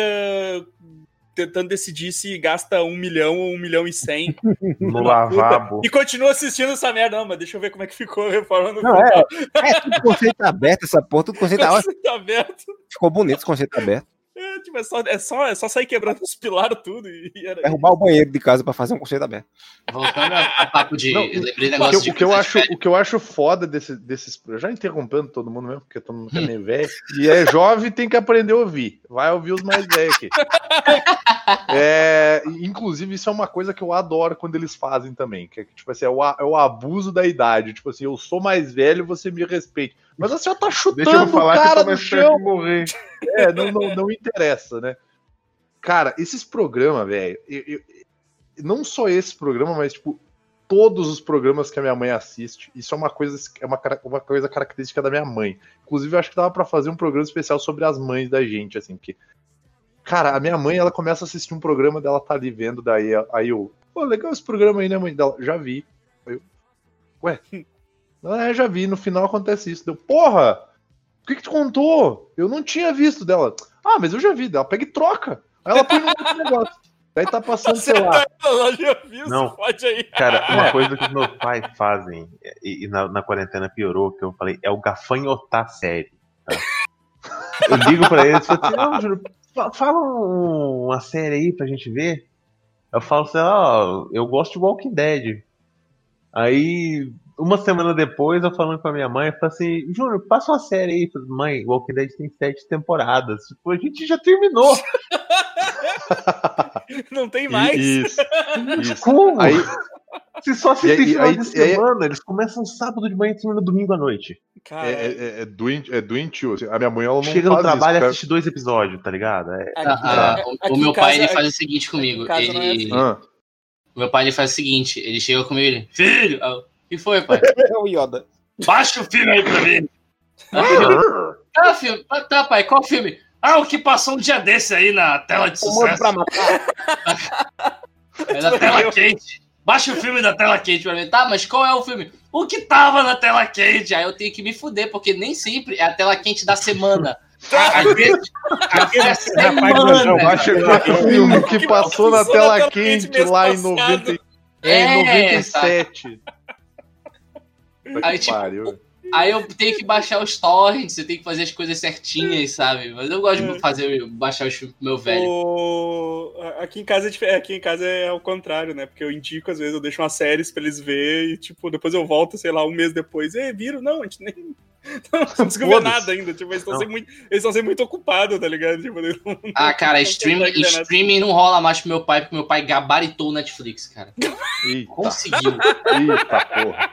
tentando decidir se gasta um milhão ou um milhão e cem. No lavabo. E continua assistindo essa merda. Não, mas deixa eu ver como é que ficou a reforma no Não, é, é tudo conceito aberto, essa porra, tudo conceito aberto. Tá aberto. Ficou bonito esse conceito aberto. É, tipo, é, só, é, só, é só sair quebrando os pilares tudo. E era Derrubar o banheiro de casa pra fazer um conceito aberto. Voltando a- a papo de. Não, eu lembrei O negócio que, eu- de o que eu acho, o que eu acho foda desse, desses. Já interrompendo todo mundo mesmo, porque todo mundo é meio velho. E é jovem tem que aprender a ouvir. Vai ouvir os mais velhos aqui. É, inclusive, isso é uma coisa que eu adoro quando eles fazem também. Que é, que, tipo assim, é o, é o abuso da idade. Tipo assim, eu sou mais velho, você me respeite. Mas a senhora tá chutando o cara perto chão. morrer. É, não, não, não interessa, né? Cara, esses programas, velho, não só esse programa, mas tipo todos os programas que a minha mãe assiste. Isso é uma coisa, é uma, uma coisa característica da minha mãe. Inclusive, eu acho que dava pra fazer um programa especial sobre as mães da gente, assim, porque cara, a minha mãe, ela começa a assistir um programa dela tá ali vendo, daí aí eu, pô, legal esse programa aí, né, mãe dela? Já vi. Aí eu, ué, ah, já vi, no final acontece isso. Deu, porra, por que que tu contou? Eu não tinha visto dela. Ah, mas eu já vi. Ela pega e troca. Aí ela põe no outro negócio. Daí tá passando, sei lá. Ela já viu, Não. pode aí. Cara, uma coisa que os meus pais fazem, e, e na, na quarentena piorou, que eu falei, é o gafanhotar série. tá? Eu ligo pra eles e falo assim, não, Júlio, fa- fala um- uma série aí pra gente ver. Eu falo assim, ó, eu gosto de Walking Dead. Aí, uma semana depois, eu falando com a minha mãe, eu falo assim, Júnior, passa uma série aí. Falei, Mãe, Walking Dead tem sete temporadas. Tipo, a gente já terminou. Não tem mais. Isso. Isso. Como? Aí, Se só assistem E aí- final aí- de aí- semana, eles começam sábado de manhã e terminam domingo à noite. Cara, é, é, é, doente, é doentio. assim. A minha mãe, ela não Chega no faz trabalho e assiste dois episódios, tá ligado? É, aqui- Ah, aqui o, meu casa- pai ele faz o seguinte comigo. é Ele, Ah, O meu pai ele faz o seguinte: ele chega comigo e ele, filho, que foi, pai? É o Yoda. Baixa o filme aí pra mim. Tá, filme, ah, tá, pai, qual filme? Ah, o que passou um dia desse aí na tela de sucesso. pra matar. É da tela quente. Baixa o filme da tela quente pra mim. Tá, mas qual é o filme? O que tava na tela quente? Aí eu tenho que me fuder, porque nem sempre é a tela quente da semana. Às vezes, é o filme que Que passou na tela quente lá em passado. 90, é, em É, 97. Aí, tipo, pariu. Aí eu tenho que baixar os torrents, eu tenho que fazer as coisas certinhas, sabe? Mas eu gosto de fazer, baixar os filmes pro meu velho. O... Aqui em casa é diferente. Aqui em casa é ao contrário, né? Porque eu indico, às vezes, eu deixo umas séries pra eles verem e, tipo, depois eu volto, sei lá, um mês depois. E viram? Não, a gente nem. Não ver Foda-se. nada ainda. Tipo, eles estão Não. sempre muito, eles ocupados, tá ligado? Tipo, não- Ah, cara, nada. streaming não rola mais pro meu pai, porque meu pai gabaritou o Netflix, cara. Eita, Conseguiu. eita porra.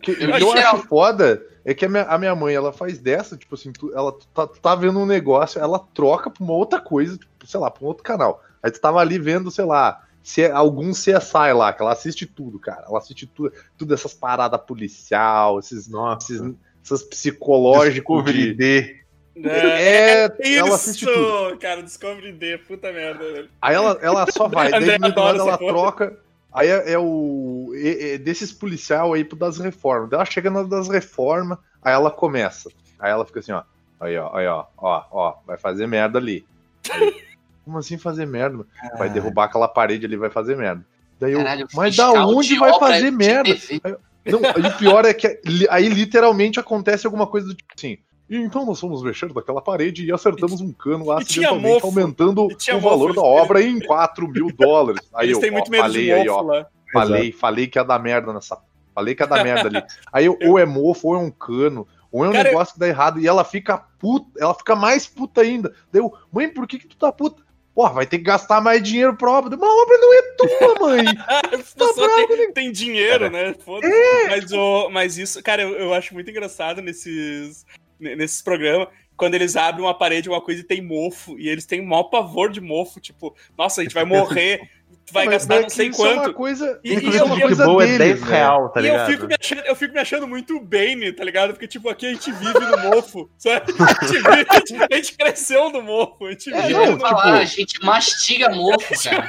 O que, eu geral- acho foda é que a minha, a minha mãe, ela faz dessa, tipo assim, tu- ela tá, tá vendo um negócio, ela troca pra uma outra coisa, tipo, sei lá, pra um outro canal. Aí tu tava ali vendo, sei lá, se é algum CSI lá, que ela assiste tudo, cara. Ela assiste tudo, tudo essas paradas policial, esses, Nossa. esses essas psicológicos de... D. É, Isso, ela assiste tudo. cara, Discovery D, puta merda, velho. Aí ela, ela só vai, daí do ela porra. troca. Aí é, é o. é- é desses policial aí pro das reformas. Ela chega nas das reformas, aí ela começa. Aí ela fica assim, ó. Aí, ó, aí, ó, ó, ó, vai fazer merda ali. Aí, Como assim fazer merda? Vai derrubar aquela parede ali, vai fazer merda. Daí eu, Caralho, mas da onde de vai fazer merda? TV. Não, e o pior é que aí literalmente acontece alguma coisa do tipo assim. E então nós fomos mexer daquela parede e acertamos um cano acidentalmente, aumentando o valor mofo, da obra em 4 mil dólares. Aí Eles eu têm ó, muito medo falei de aí, mofo ó. lá. Falei, falei que ia dar merda nessa. Falei que ia dar merda ali. Aí ou é mofo, ou é um cano, ou é um Cara, negócio que dá errado. E ela fica puta, ela fica mais puta ainda. Deu, mãe, por que, que tu tá puta? Porra, vai ter que gastar mais dinheiro pra obra. Mas a obra não é tua, mãe. As pessoas têm, têm dinheiro, né? Foda-se. Mas, o- mas isso, cara, eu, eu acho muito engraçado nesses, ne- nesses programas. Quando eles abrem uma parede, uma coisa e tem mofo, e eles têm o maior pavor de mofo, tipo, nossa, a gente vai morrer, tu vai Mas gastar é não que sei isso é uma quanto. coisa. E- isso e é eu- uma eu- que coisa boa é deles, 10 né? real, tá e eu ligado? fico, me achando, eu fico me achando muito Bane, tá ligado? Porque, tipo, aqui a gente vive no mofo, sabe? A gente, vive- a gente cresceu no mofo, a gente É, vive não, no ia falar, a gente mastiga mofo, cara.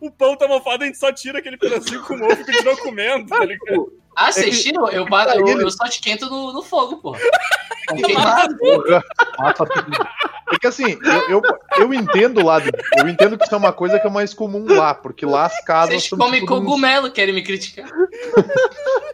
o pão tá mofado, a gente só tira aquele pedacinho com o mofo e continua comendo, tá ligado? Ah, vocês tiram? Eu, bato- eu, eu só esquento no, no fogo, pô. Tá queimado. É que assim, eu, eu, eu entendo lá, eu entendo que isso é uma coisa que é mais comum lá, porque lá as casas Vocês são comem tipo de uns- cogumelo, querem me criticar.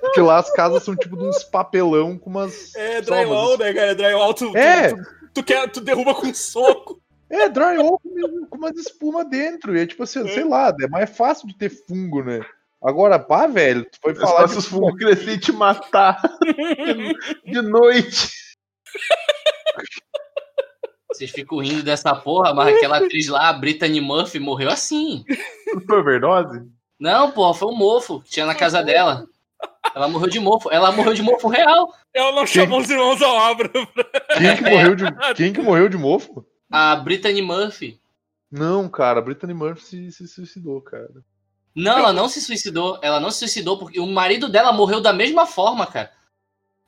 porque lá as casas são tipo de uns papelão com umas É drywall, né, cara? Drywall, tu, tu- É. tu, tu quer, tu derruba com um soco. É, drywall com, com umas espuma dentro. E é tipo assim, sei lá, é mais fácil de ter fungo, né? Agora, pá, velho, tu foi É falar os fungos crescerem e te matar de, noite. Vocês ficam rindo dessa porra, mas aquela atriz lá, a Brittany Murphy, morreu assim. Foi overdose? Não, porra, foi um mofo que tinha na casa dela. Ela morreu de mofo. Ela morreu de mofo real. Ela não chamou os irmãos à obra. quem que morreu de, quem que morreu de mofo? A Brittany Murphy. Não, cara, a Brittany Murphy se, se suicidou, cara. Não, ela não se suicidou. Ela não se suicidou porque o marido dela morreu da mesma forma, cara.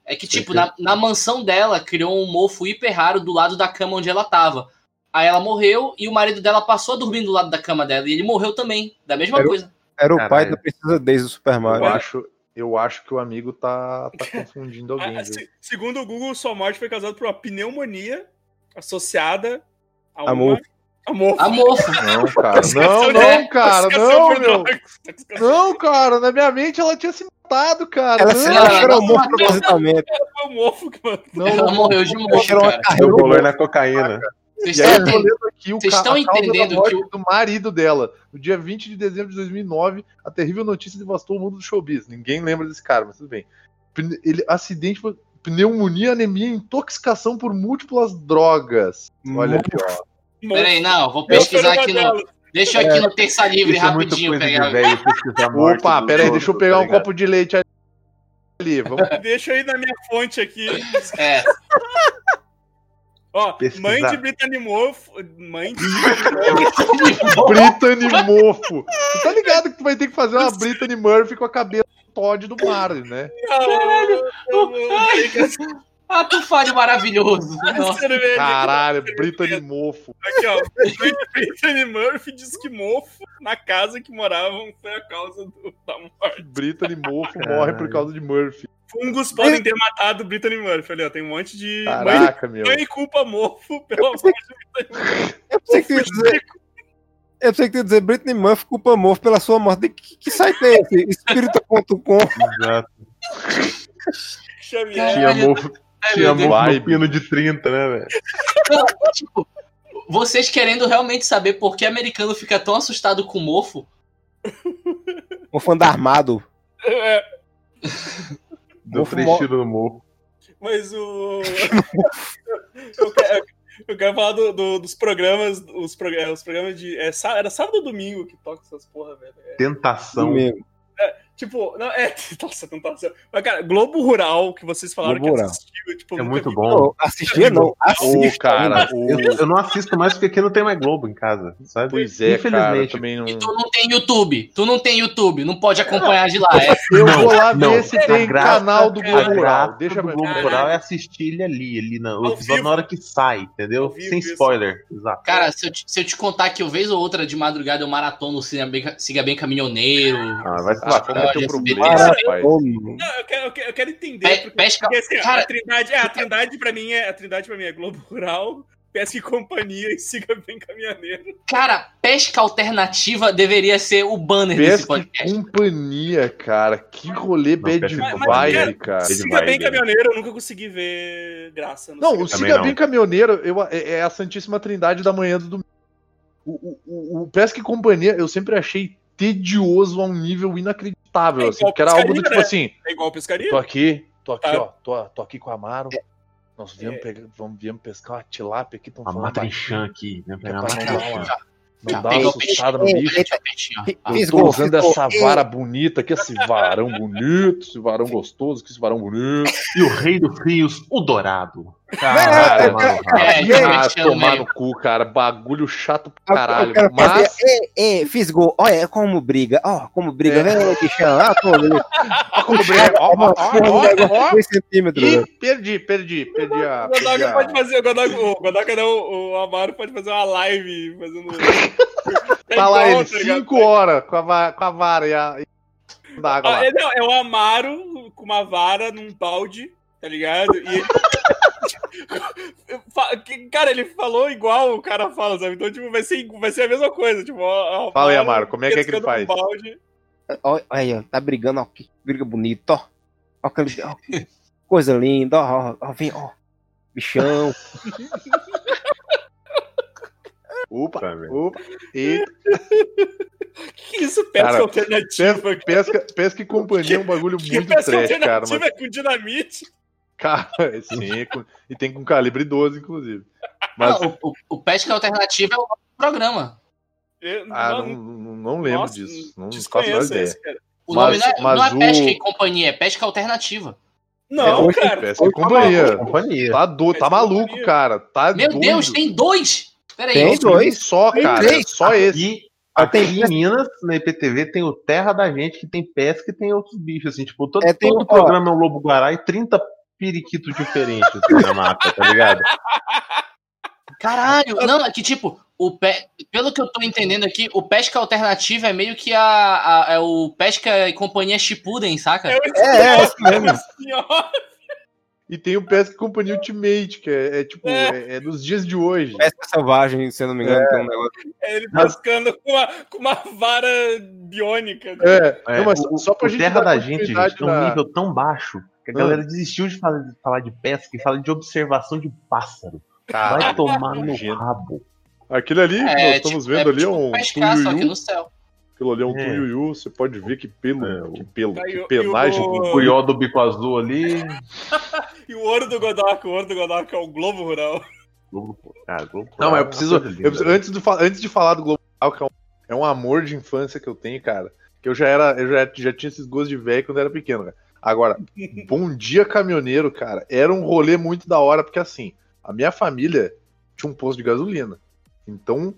É que, tipo, na, na mansão dela, criou um mofo hiper raro do lado da cama onde ela tava. Aí ela morreu e o marido dela passou a dormir do lado da cama dela. E ele morreu também, da mesma Era o- coisa. Era o Caralho. pai da Princesa Daisy do Super Eu Mario. acho, eu acho que o amigo tá, tá confundindo alguém, Ah, viu? se- segundo o Google, sua morte foi causada por uma pneumonia associada a uma... A mofo. A mofo. A mofo. Não, cara, não, não, de- cara, não, meu. Não, cara, na minha mente ela tinha se matado, cara. Ela se matou. propositalmente. Foi o mofo que matou. não, Ela morreu de mofo, cara. Deu do valor na cocaína. Vocês estão entendendo? que o- do marido dela. No dia 20 de dezembro de 2009, a terrível notícia devastou o mundo do showbiz. Ninguém lembra desse cara, mas tudo bem. Ele, acidente, pneumonia, anemia, intoxicação por múltiplas drogas. Olha aqui, ó. Peraí, não, vou pesquisar aqui no. Deixa eu aqui no Terça Livre Isso é rapidinho de pegar. velho Opa, peraí, deixa eu pegar tá um ligado? copo de leite ali. Vamos Deixa eu ir na minha fonte aqui. É, Ó, Pesquisar. mãe de Brittany Mofo. Mãe de. Brittany Mofo. Tu tá ligado que tu vai ter que fazer uma Brittany Murphy com a cabeça do Todd do Mario, né? Ato falho maravilhoso. Nossa. Cerveja. Caralho, Brittany Mofo. Aqui, ó. Mãe de Brittany Murphy diz que mofo na casa que moravam foi a causa do, da morte. Brittany Mofo morre por causa de Murphy. Fungos podem ter matado Brittany Murphy. Ali, ó. Tem um monte de. Mãe, Caraca, meu. mãe culpa mofo pela morte de Brittany Murphy. Eu pensei que tu ia dizer, eu pensei que tu ia dizer Britney Murphy culpa Murphy pela sua morte. Que, que site é esse? Espírita.com. Exato. Xavier. Tinha mofo, Ai, tinha mofo no Vibe. pino de 30, né, velho? Não, tipo, vocês querendo realmente saber por que americano fica tão assustado com mofo? Um fã da Armado. É, Deu Mofo três tiros no mofo. mas o. eu, quero, eu quero falar do- do- dos programas. Os, prog- os programas de. É, era sábado ou domingo que toca essas porra, velho. É, Tentação. Domingo. Tipo, não, é. Nossa, não tá certo. Mas, cara, Globo Rural, que vocês falaram Globo que assistiu, tipo, É muito vi. bom. Não, assistia não, assista. cara, ainda. o... Eu, eu não assisto mais porque aqui não tem mais Globo em casa, sabe? Pois é, cara, Infelizmente. também não... E tu não tem YouTube. Tu não tem YouTube. Não pode acompanhar de lá. É. Eu Não, vou lá não. ver se tem graça- canal do Globo Rural. Deixa do eu Globo. Rural é assistir ele ali, ali na, o na hora que sai, entendeu? Sem isso. spoiler. Exato. Cara, se eu, te, se eu te contar que eu vez ou outra de madrugada eu maratono o Siga Bem, Siga Bem Caminhoneiro. Ah, vai se Ah, lascar. como é teu problema, rapaz? Ô, Não, eu quero, eu quero, eu quero entender. Pe- porque- pesca- porque, assim, cara- a Trindade, é, a Trindade pra mim é. A Trindade pra mim é Globo Rural, Pesca e Companhia e Siga Bem Caminhoneiro. Cara, pesca alternativa deveria ser o banner desse Pesca e podcast. companhia, cara. Que rolê Não, bad vibe, cara, Siga Bem ele. Caminhoneiro, eu nunca consegui ver graça. Não, Siga o Siga não. Bem Caminhoneiro eu, é, é a Santíssima Trindade da manhã do domingo. O, o, o, o Pesca e Companhia eu sempre achei tedioso a um nível inacreditável, É assim, porque era algo do pescaria, tipo né? assim, É igual pescaria? tô aqui, tô aqui, Tá. ó, tô, tô aqui com o Amaro, nós viemos, É. pegar, vamos, viemos pescar uma tilápia aqui, tão Uma falando matrinchã aqui, né? Pegar uma não dá uma assustada no Ei, bicho. Tô Fisgou, usando essa vara bonita aqui, esse varão bonito, esse varão gostoso, que esse varão bonito. E o rei dos rios, o dourado. Cara, é, mano, é, ah, tomar no cu, cara. Bagulho chato pra caralho. quero Mas ei, fisgou. Olha como briga. Ó, como briga. É. Vem, Cristiano. Ah, como briga. Ó, como briga. Ó, ó, ó, centímetros. Ih, perdi, perdi, perdi a. O Godoka pode fazer, o Godoka, não, o Amaro pode fazer uma live fazendo. Tá lá ele, tá ligado? 5 horas com a, com a vara e a. da água Ah, lá. é, não, é o Amaro com uma vara num balde, tá ligado? E. Que- Cara, ele falou igual o cara fala, sabe? Então, tipo, vai ser, vai ser a mesma coisa. Tipo, ó, ó, Fala aí, Amaro, como é que é que ele faz? um balde. Olha aí, ó. Tá brigando, ó. Que briga bonita, ó. Ó, aquele, ó, que coisa linda, ó. Ó, ó, vem, ó. Bichão. Opa, Tá opa. Eita. Que isso, pesca Cara, alternativa? Pesca, pesca, pesca e companhia é um bagulho Que muito pesca trash, cara. alternativa Mas, é com dinamite? Cara, é sim, com- e tem com calibre 12, inclusive. Mas, Não, o, o, o pesca alternativa é o programa. Eu- ah, não- não, não, lembro nossa, disso. Não faço a ideia. esse, cara. O Mas- nome não é, não é o- pesca e companhia, é pesca alternativa. Não, É, cara. Pesca e companhia. Companhia. Tá, do, tá maluco, cara. Tá Meu doido. Deus, tem dois! Peraí, Tem dois. Um só, Tem cara. três. Só esse. Aqui em Minas, na IPTV, tem o Terra da Gente, que tem pesca e tem outros bichos, assim, tipo, todo, É, tem todo o- programa é um lobo guará e 30 periquitos diferentes assim, na mata, tá ligado? Caralho, não, é que tipo, o pe... pelo que eu tô entendendo aqui, o pesca alternativa é meio que a, a- é o pesca e companhia Shippuden, saca? É, É, é, esse mesmo. E tem o Pesca e Companhia Ultimate, que é, é tipo, é. é nos dias de hoje. Pesca selvagem, se eu não me engano, tem um negócio. É ele pescando com uma, com uma vara biônica. É, É, não, mas o, só pra o gente Terra dar da Gente, gente, tem um nível tão baixo que a Ah. galera desistiu de falar, de falar de pesca e fala de observação de pássaro. Vai Caralho, tomar no rabo. Aquele ali que nós É, estamos tipo, vendo é ali é tipo um só que tuiuiu. no céu. Aquilo ali é um É. tuiuiu. Você pode ver que pelo, É, que pelo, que e o- O Curió do bico azul ali. E o ouro do Godok, o ouro do Godok é o Globo Rural. Globo, cara, Globo Não, mas Rural eu é preciso, eu preciso- antes, de, fa- antes de falar do Globo Rural, que é um, é um amor de infância que eu tenho, cara. Que eu já era, eu já, já tinha esses gostos de velho quando eu era pequeno, cara. Agora, Bom Dia Caminhoneiro, cara, era um rolê muito da hora, porque assim, a minha família tinha um posto de gasolina. Então,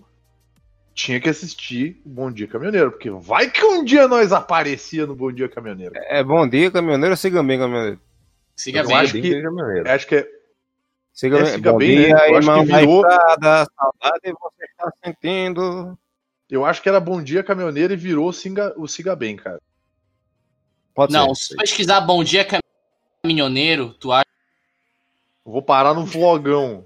tinha que assistir o Bom Dia Caminhoneiro, porque vai que um dia nós aparecia no Bom Dia Caminhoneiro. É bom dia, caminhoneiro, siga bem, caminhoneiro. Siga Eu bem. acho Bem que- maneiro. Acho que é, Siga É, bem, siga bom bem, dia, né? Eu acho irmão que virou- estrada, saudade você está sentindo. eu acho que era Bom Dia Caminhoneiro e virou o Siga, o Siga Bem, cara. Pode Não, ser. se pesquisar Bom Dia Caminhoneiro, tu acha. Eu Vou parar no vlogão.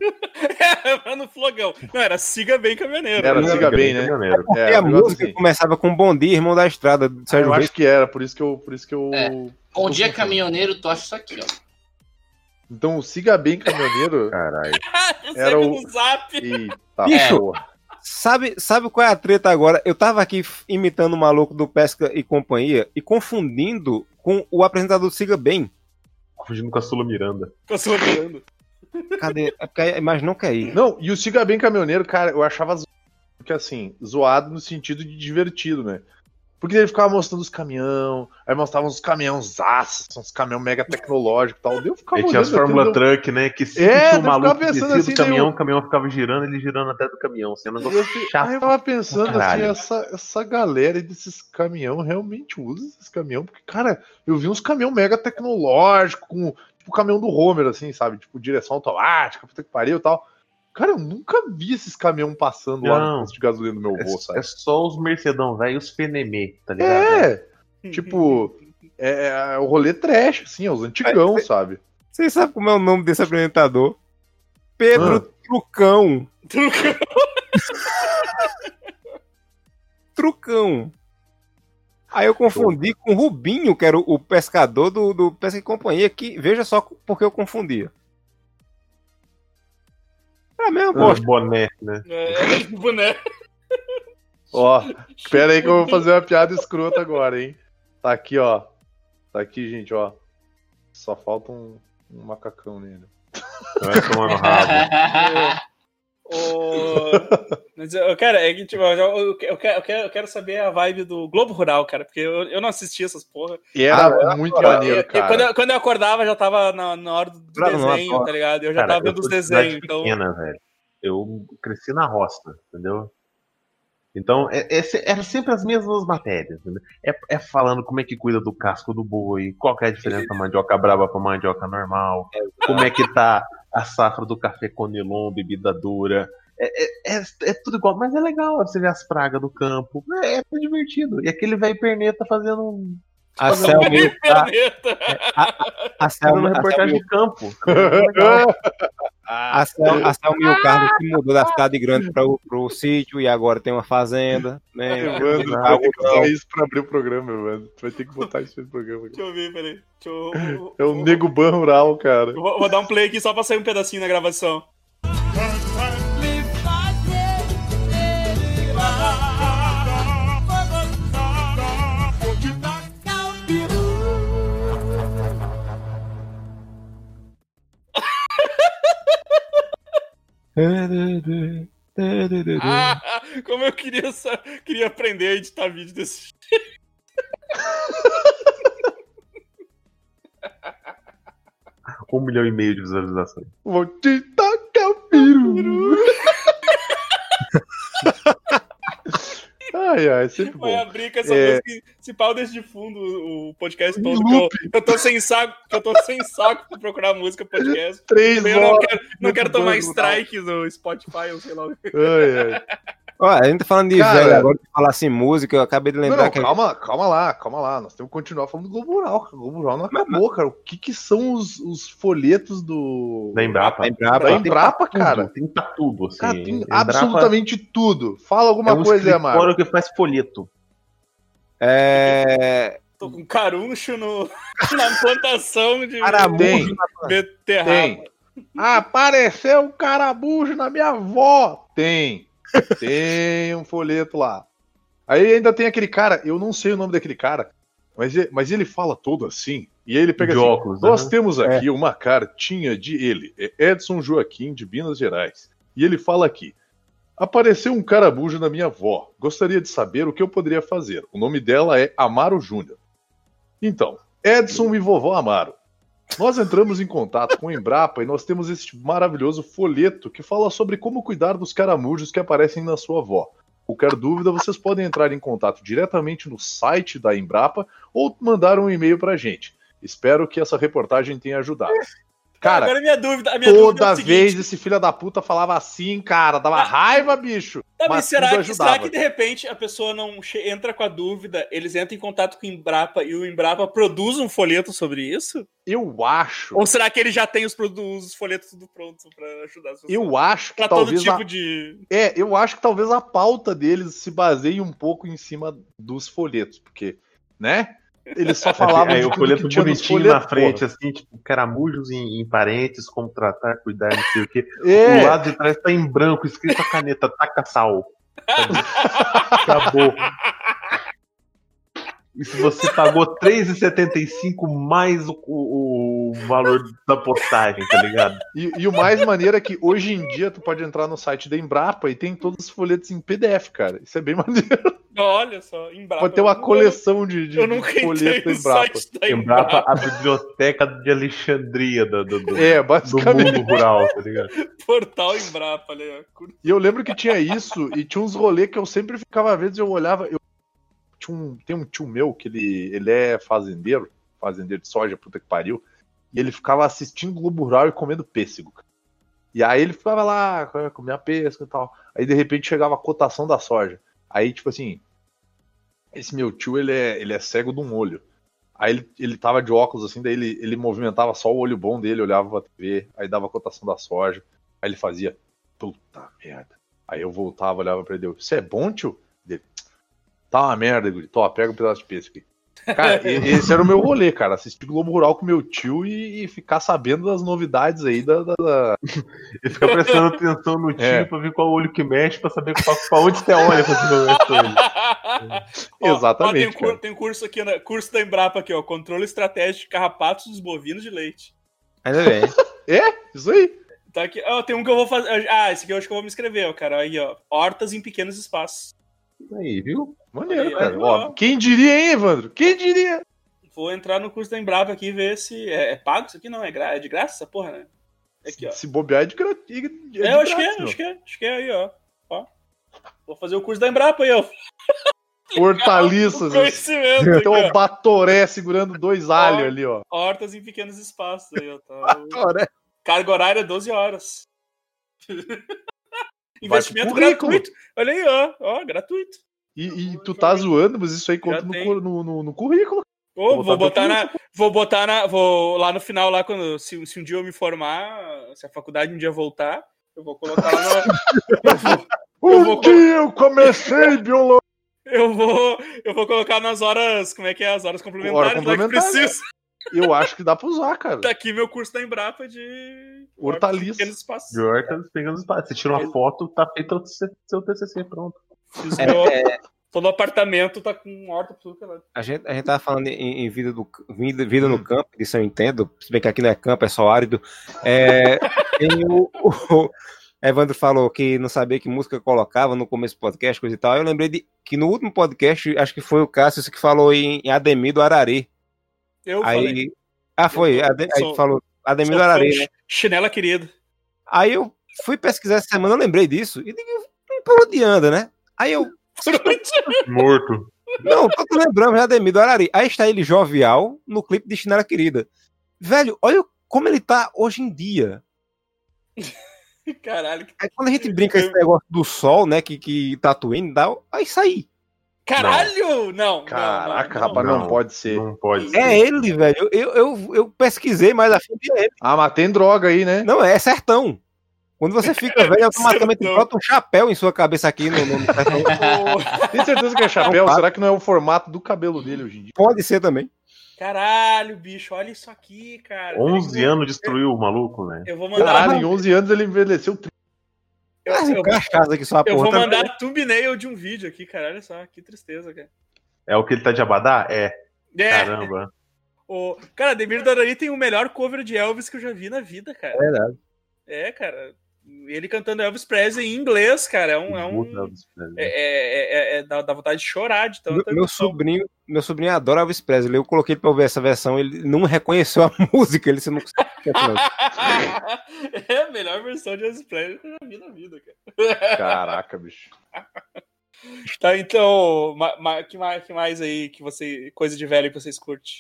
Era no flogão. Não, era Siga Bem Caminhoneiro. Era? Siga Bem, né? caminhoneiro. Porque É, a música assim. começava com Bom Dia, Irmão da Estrada, do Sérgio Eu acho que era, por isso que eu. Por isso que eu... É. Bom Dia. Caminhoneiro, tu acha isso aqui, ó. Então o Siga Bem Caminhoneiro. Caralho. Era o- no zap. Eita Bicho. porra. Sabe, sabe qual é a treta agora? Eu tava aqui imitando o maluco do Pesca e Companhia e confundindo com o apresentador do Siga Bem. Fugindo com a Sula Miranda. Ficou sorrindo. Cadê? É porque a imagem não quer ir. Não, e o Siga Bem Caminhoneiro, cara, eu achava zoado. Porque assim, zoado no sentido de divertido, né? Porque ele ficava mostrando os caminhão, aí mostrava uns caminhões aços, uns caminhão mega tecnológicos e tal. Eu ficava Aí tinha as Fórmula Truck, né? Que se É, eu maluco descia assim, do caminhão, eu- o caminhão ficava girando, ele girando até do caminhão. Assim, é um negócio Eu, chato. aí eu tava pensando assim, essa, essa galera desses caminhão realmente usa esses caminhão, porque, cara, eu vi uns caminhão mega tecnológico, com tipo o caminhão do Homer, assim, sabe? Tipo, direção automática, puta que pariu e tal. Cara, eu nunca vi esses caminhão passando lá no Não. posto de gasolina do meu avô, É, sabe? é só os Mercedão, velho, e os Fenemê, tá ligado? É, tipo, é, é o rolê trash, assim, é os antigão, sabe? Vocês sabem como é o nome desse apresentador? Pedro Ah. Trucão. Trucão. Trucão. Aí eu confundi com o Rubinho, que era o, o pescador do, do Pesca e Companhia, que veja só porque eu confundia. É a mesma Ah, boné, né? É, boné. Ó, espera aí que eu vou fazer uma piada escrota agora, hein? Tá aqui, ó. Tá aqui, gente, ó. Só falta um, um macacão nele. Vai tomar no rabo. Eu- cara, é que, tipo, eu, quero, eu quero- saber a vibe do Globo Rural, cara, porque eu, eu não assisti essas porra. E era Ah, muito maneiro, cara. quando, eu, quando eu acordava, já tava na, na hora do desenho, tá ligado? Eu já Cara, tava vendo os desenhos, então. pequena, velho. Eu cresci na roça, entendeu? Então, é- é eram sempre as mesmas matérias. entendeu? É, é falando como é que cuida do casco do boi, qual que é a diferença da mandioca braba pra mandioca normal, como é que tá a safra do café conilon, bebida dura. É, é, é, é tudo igual, mas é legal você ver as pragas do campo. É, é divertido. E aquele velho perneta fazendo um. A Selma, e o Car- Perneta. a Fazendo Selma, uma a Selma, reportagem de campo. Legal. a a Selma e o Carlos que mudou da cidade grande para o pro sítio e agora tem uma fazenda. Né? Evandro, vai ter que isso pra abrir o programa, Evandro. Tu vai ter que botar isso no programa. Deixa eu ver, peraí. Deixa eu. É o Nego Ban Rural, cara. Vou, vou dar um play aqui só pra sair um pedacinho na gravação. Ah, como eu queria, queria aprender a editar vídeo desse Um milhão e meio de visualizações. Vou te tacar o peru. ai, ai, sempre Vai bom. abrir com essa É. música. Se pau deixa de fundo o podcast todo. Que eu, eu tô sem saco, eu tô sem saco pra procurar música podcast. Três Eu não quero, não quero tomar bom, strike no Spotify ou sei lá. o que. Ai, ai. Ó, a gente tá falando de Cara- velho agora, de falar assim música, eu acabei de lembrar não, que calma, calma lá, calma lá. Nós temos que continuar falando do Globo Rural. cara. O Globo Rural não acabou, cara. O que, que são os, os folhetos do. Da Embrapa. da Embrapa, Da Embrapa, cara. tudo, Tem pra tudo, assim. Cara, tem Embrapa absolutamente tudo. Fala é alguma um coisa, escritório Amaro. que faz folheto. é Tô com caruncho no, na plantação de Caramujo Tem. beterraba. Tem. Apareceu um carabujo na minha avó. Tem. Tem um folheto lá. Aí ainda tem aquele cara, eu não sei o nome daquele cara, mas ele, mas ele fala todo assim. E aí ele pega de assim, óculos. Nós né? temos aqui uma cartinha de ele, é Edson Joaquim, de Minas Gerais. E ele fala aqui: Apareceu um carabujo na minha avó. Gostaria de saber o que eu poderia fazer. O nome dela é Amaro Júnior. Então, Edson e vovó Amaro. Nós entramos em contato com a Embrapa e nós temos este maravilhoso folheto que fala sobre como cuidar dos caramujos que aparecem na sua avó. Qualquer dúvida, vocês podem entrar em contato diretamente no site da Embrapa ou mandar um e-mail pra gente. Espero que essa reportagem tenha ajudado. Cara, Agora minha dúvida, a minha dúvida é toda o seguinte, vez esse filho da puta falava assim, cara, dava raiva, bicho. Tá, mas mas será, que, será que de repente a pessoa não entra com a dúvida, eles entram em contato com o Embrapa e o Embrapa produz um folheto sobre isso? Eu acho, Ou será que ele já tem os, os folhetos tudo pronto pra ajudar as pessoas? eu acho que Pra todo talvez tipo a, de. é, eu acho que talvez a pauta deles se baseie um pouco em cima dos folhetos, porque, né? Eles só falavam Aí de o tudo folheto bonitinho folhetos, na frente, porra. assim, tipo, caramujos em, em parentes, como tratar, cuidar, não sei o quê. É, O lado de trás tá em branco, escrito a caneta, taca sal. Acabou. E se você pagou R$3,75 mais o, o, o valor da postagem, tá ligado? E, e o mais maneiro é que hoje em dia tu pode entrar no site da Embrapa e tem todos os folhetos em PDF, cara. Isso é bem maneiro. Olha só, Embrapa. Pode ter uma coleção de, de Eu nunca de entrei folheto no Embrapa. site da Embrapa, Embrapa. a biblioteca de Alexandria do, do, do, É, do mundo rural, tá ligado? Portal Embrapa, ali, ó. Curto. E eu lembro que tinha isso, e tinha uns rolês que eu sempre ficava, às vezes eu olhava. Eu... Tinha um, tem um tio meu que ele, ele é fazendeiro, fazendeiro de soja, puta que pariu, e ele ficava assistindo Globo Rural e comendo pêssego. E aí ele ficava lá, comia pêssego e tal. Aí de repente chegava a cotação da soja. Aí, tipo assim, esse meu tio, ele é, ele é cego de um olho. Aí ele, ele tava de óculos assim, daí ele, ele movimentava só o olho bom dele, olhava pra TV, aí dava a cotação da soja. Aí ele fazia, puta merda. Aí eu voltava, olhava pra ele, isso é bom, tio? Tá uma merda, guri. Tó, pega um pedaço de pêssego aqui. Cara, esse era o meu rolê, cara. Assistir Globo Rural com meu tio e, e ficar sabendo das novidades aí da. da- da- E fica prestando atenção no tio É. pra ver qual olho que mexe, pra saber pra, pra onde você olha pra. Ó, Exatamente, ó, tem, um tem um curso aqui, né? Curso da Embrapa aqui, ó. Controle estratégico de carrapatos dos bovinos de leite. Ainda bem. Isso aí. Tá aqui. Ó, tem um que eu vou fazer. Ah, esse aqui eu acho que eu vou me inscrever, ó, cara. Aí, ó. Hortas em pequenos espaços. Aí, viu? Maneiro, Aí, cara. ó. Quem diria, hein, Evandro? Quem diria? Vou entrar no curso da Embrapa aqui e ver se. É, é pago isso aqui? Não, é, gra... é de graça essa porra, né? Aqui, ó. Se bobear é de gra- é de É, eu acho que é, acho que é, acho que é aí, ó. ó. Vou fazer o curso da Embrapa aí, ó. Hortaliças. Conhecimento. Tem ó. Batoré segurando dois alhos ali, ó. Hortas em pequenos espaços aí, ó. Tá... Carga horária 12 horas. Investimento currículo. gratuito. Olha aí, ó. Ó, gratuito. E, e tu tá zoando, mas isso aí conta no, no, no- no currículo. Ô, Vou vou botar na. Vou botar na. Vou lá no final, lá, quando. Se, se um dia eu me formar, se a faculdade um dia voltar, eu vou colocar lá no. eu, vou, Eu Um vou- dia eu comecei biologia. eu vou. Eu vou colocar nas horas. Como é que é? As horas complementares lá que complementar, precisa. Eu acho que dá pra usar, cara. Tá aqui meu curso da Embrapa de. Hortaliças. pequenos espaços. De hortas pegando espaço. Você tira uma foto, tá feito o seu TCC, pronto. Fiz é, meu- é, Todo apartamento tá com horta por tudo é a, gente, a gente tava falando em, em vida, do, vida, vida no campo, isso eu entendo, se bem que aqui não é campo, é só árido. É, tem o, o- Evandro falou que não sabia que música colocava no começo do podcast, coisa e tal. Eu lembrei de que no último podcast, acho que foi o Cássio que falou em, em Ademir do Arari. Eu falei. Aí. Ah, foi. Eu aí sou- falou Ademir Sou do Arari, fã né? Chinela querida. Aí eu fui pesquisar essa semana, eu lembrei disso. E digo, "Hum, por onde anda, né? Aí eu. Morto. Não, tô te lembrando, já Ademir do Arari. Aí está ele jovial no clipe de Chinela Querida. Velho, olha como ele tá hoje em dia. Caralho. Aí quando a gente brinca esse negócio do sol, né? Que, que Tatooine dá, aí isso aí. Caralho! Não. não, Caraca, não, rapaz, não, não. pode ser. Não pode ser. É ele, velho. Eu, eu, eu pesquisei mais a fundo é ele. Ah, mas tem droga aí, né? Não, é sertão. Quando você fica velho, automaticamente brota um chapéu em sua cabeça aqui no. Tem certeza que é chapéu? Será que não é o formato do cabelo dele hoje em dia? Pode ser também. Caralho, bicho, olha isso aqui, cara. 11 anos destruiu o maluco, né? Eu vou mandar. Caralho, em 11 anos ele envelheceu. tri- eu, Mas eu- um cachaça aqui só a eu porra. vou também. mandar thumbnail de um vídeo aqui, cara. Olha só, que tristeza, cara. É o que ele tá de abadá? É. É, Caramba. o, cara, Demir Dorari tem o melhor cover de Elvis que eu já vi na vida, cara. É verdade. É, cara. Ele cantando Elvis Presley em inglês, cara. É um. É um é, é, é- é- dá, dá vontade de chorar de Meu, tanta meu emoção. sobrinho, meu sobrinho adora Elvis Presley. Eu coloquei ele pra ouvir essa versão, ele não reconheceu a música, ele se não é a melhor versão de Elvis Presley que eu já vi na vida, cara. Caraca, bicho. Tá, então, ma, ma- que, mais, que mais aí que você. Coisa de velho que vocês curtem?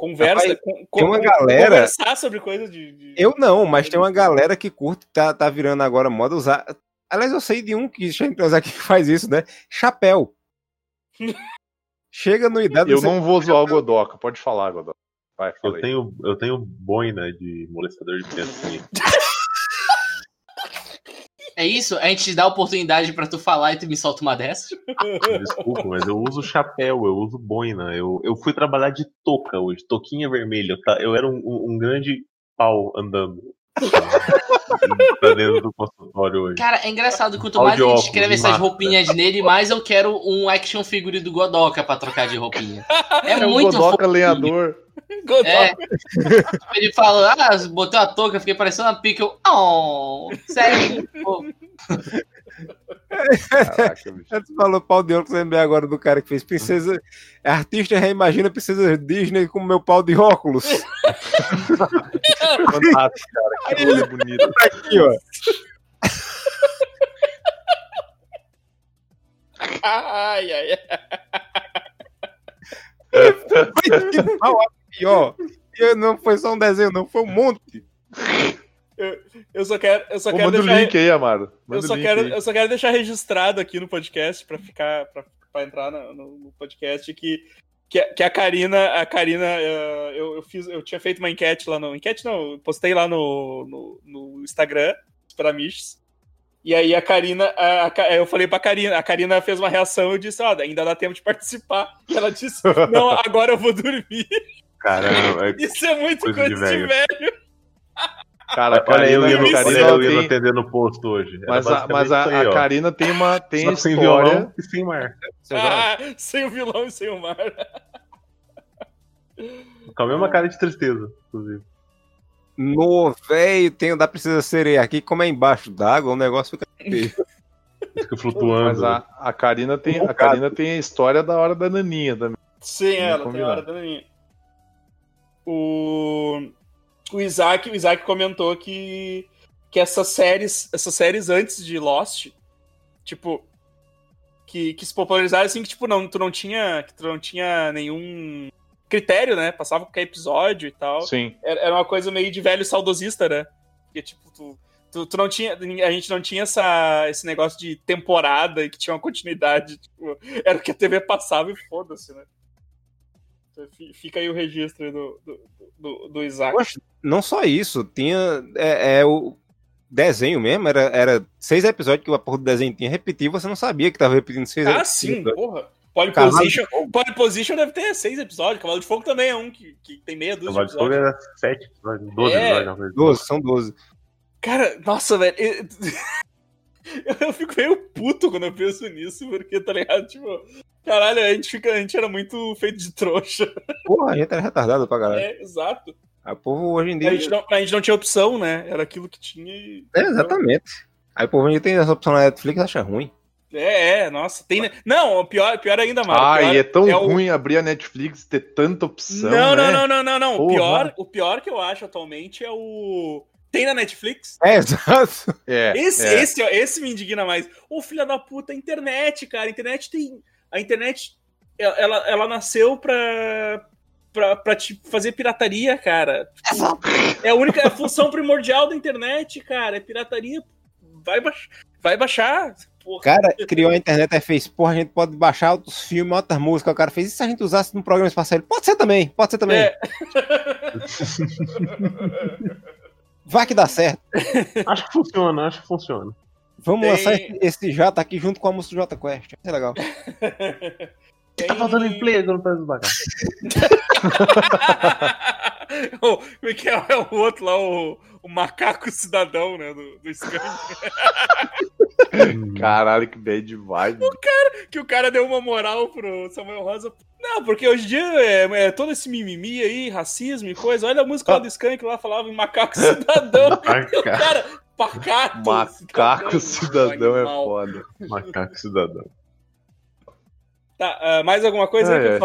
Conversa. Rapaz, com, tem uma galera- Conversar sobre coisas de. de- Eu não, mas tem uma galera que curte, tá, tá virando agora moda usar. Aliás, eu sei de um que aqui que faz isso, né? Chapéu. Chega no idade. Eu não vou zoar o Godoca. Pode falar, Godoca. Vai, fala Eu aí. tenho, eu tenho boina de molestador de criancinha. É isso? A gente dá oportunidade pra tu falar e tu me solta uma dessas? Desculpa, mas eu uso chapéu, eu uso boina. Eu, eu fui trabalhar de touca hoje, touquinha vermelha. Eu, ta- eu era um, um- um grande pau andando. tá dentro do consultório hoje. Cara, é engraçado, quanto mais a gente escreve essas massa. roupinhas nele, mais eu quero um action figure do Godoka pra trocar de roupinha. É, É o muito Godoka fofinho. lenhador. É. Ele fala, ah, botei a touca, fiquei parecendo uma pica. Eu, oh, sério. Caraca, bicho. Você falou pau de óculos, lembrei agora do cara que fez princesa. Artista reimagina princesa Disney com meu pau de óculos. Fantástico, cara. Que coisa bonita. Aqui, ó. Ai, ai, ai. Que mal pior. E não foi só um desenho, não, foi um monte. Eu só quero, eu só Pô, quero manda o deixar. link aí, Amaro. eu, só o quero, aí. eu só quero deixar registrado aqui no podcast pra ficar. Pra, pra entrar no, no- no podcast que. Que, a- que a Karina, a Karina, eh, eu, eu fiz, eu tinha feito uma enquete lá no. Enquete não, eu postei lá no, no, no Instagram, para Miches. E aí a Karina, a- a eu falei pra Karina, a Karina fez uma reação, eu disse, ó, ainda dá tempo de participar. E ela disse, não, agora eu vou dormir. Caramba, é- Isso é muito Coisa coisa, de de velho. velho. Cara, a olha eu Karina, indo, a Karina eu indo tem. atender no posto hoje. Era Mas, a, mas a, aí, a. Karina tem uma tem Só a que sem história. violão e sem mar. Ah, sem o vilão e sem o mar. Com a mesma cara de tristeza, inclusive. No velho tem o da Princesa Sereia aqui, como é embaixo d'água, o negócio fica. Fica flutuando. Mas a, a Karina tem a Karina tem a história da hora da Naninha também. Sim, ela tem combinar. a hora da Naninha. O, o Isaac, o Isaac comentou que, que essas séries, essas séries antes de Lost, tipo, que, que se popularizaram assim que tipo não, tu não tinha, que tu não tinha nenhum critério, né? Passava qualquer episódio e tal. Sim. Era, era uma coisa meio de velho saudosista, né? Porque tipo tu, tu, tu não tinha, a gente não tinha essa, esse negócio de temporada e que tinha uma continuidade, tipo, era o que a TV passava e foda-se, né? Fi- Fica aí o registro aí do, do, do, do Isaac. Poxa, não só isso, tinha. É, é o desenho mesmo, era, era seis episódios que o porra do desenho tinha repetido, você não sabia que tava repetindo seis ah, episódios. sim, porra. Pole Position. Pole Position deve ter seis episódios. Cavalo de Fogo também é um que, que tem meia dúzia Cavalo de de Fogo episódios. era 7 episódios, 12 É. episódios. assim. 12, são 12. Cara, nossa, velho. Eu, eu fico meio puto quando eu penso nisso, porque, tá ligado? Tipo, caralho, a gente, fica, a gente era muito feito de trouxa. Porra, a gente era retardado pra caralho. É, exato. Aí o povo hoje em dia. A gente, não, a gente não tinha opção, né? Era aquilo que tinha e. É, exatamente. Aí o povo hoje tem essa opção na Netflix acha ruim. É, é, nossa. Tem... Não, pior, pior ainda, mano. Ah, pior e é tão é o- ruim abrir a Netflix e ter tanta opção. Não, né? não, não, não, não, não. O pior, o pior que eu acho atualmente é o. Tem na Netflix? É, exato. É, Esse, é. esse, ó, esse me indigna mais. Ô, filha da puta, a internet, cara. A internet tem. A internet, ela, ela, ela nasceu pra. Pra, pra te fazer pirataria, cara. É a única é a função primordial da internet, cara. É pirataria. Vai, baix, vai baixar. Porra. cara criou a internet e fez, porra, a gente pode baixar outros filmes, outras músicas. O cara fez, e se a gente usasse num programa espacial? Pode ser também, pode ser também. É. Vai que dá certo. Acho que funciona, acho que funciona. Vamos Tem- lançar esse, esse Jota aqui junto com a música do Jota Quest. Vai ser legal. Tem- Tá faltando emprego no país do Como é que é, É o outro lá, o, o macaco cidadão, né? Do, do. Caralho, que bad vibe. que o cara deu uma moral pro Samuel Rosa. Não, porque hoje em dia é, é todo esse mimimi aí, racismo e coisa. Olha a música lá do Skank lá falava em macaco cidadão. e o cara, pacato. Macaco cidadão é animal. foda. Macaco cidadão. Tá, ah, mais alguma coisa aí, É, é.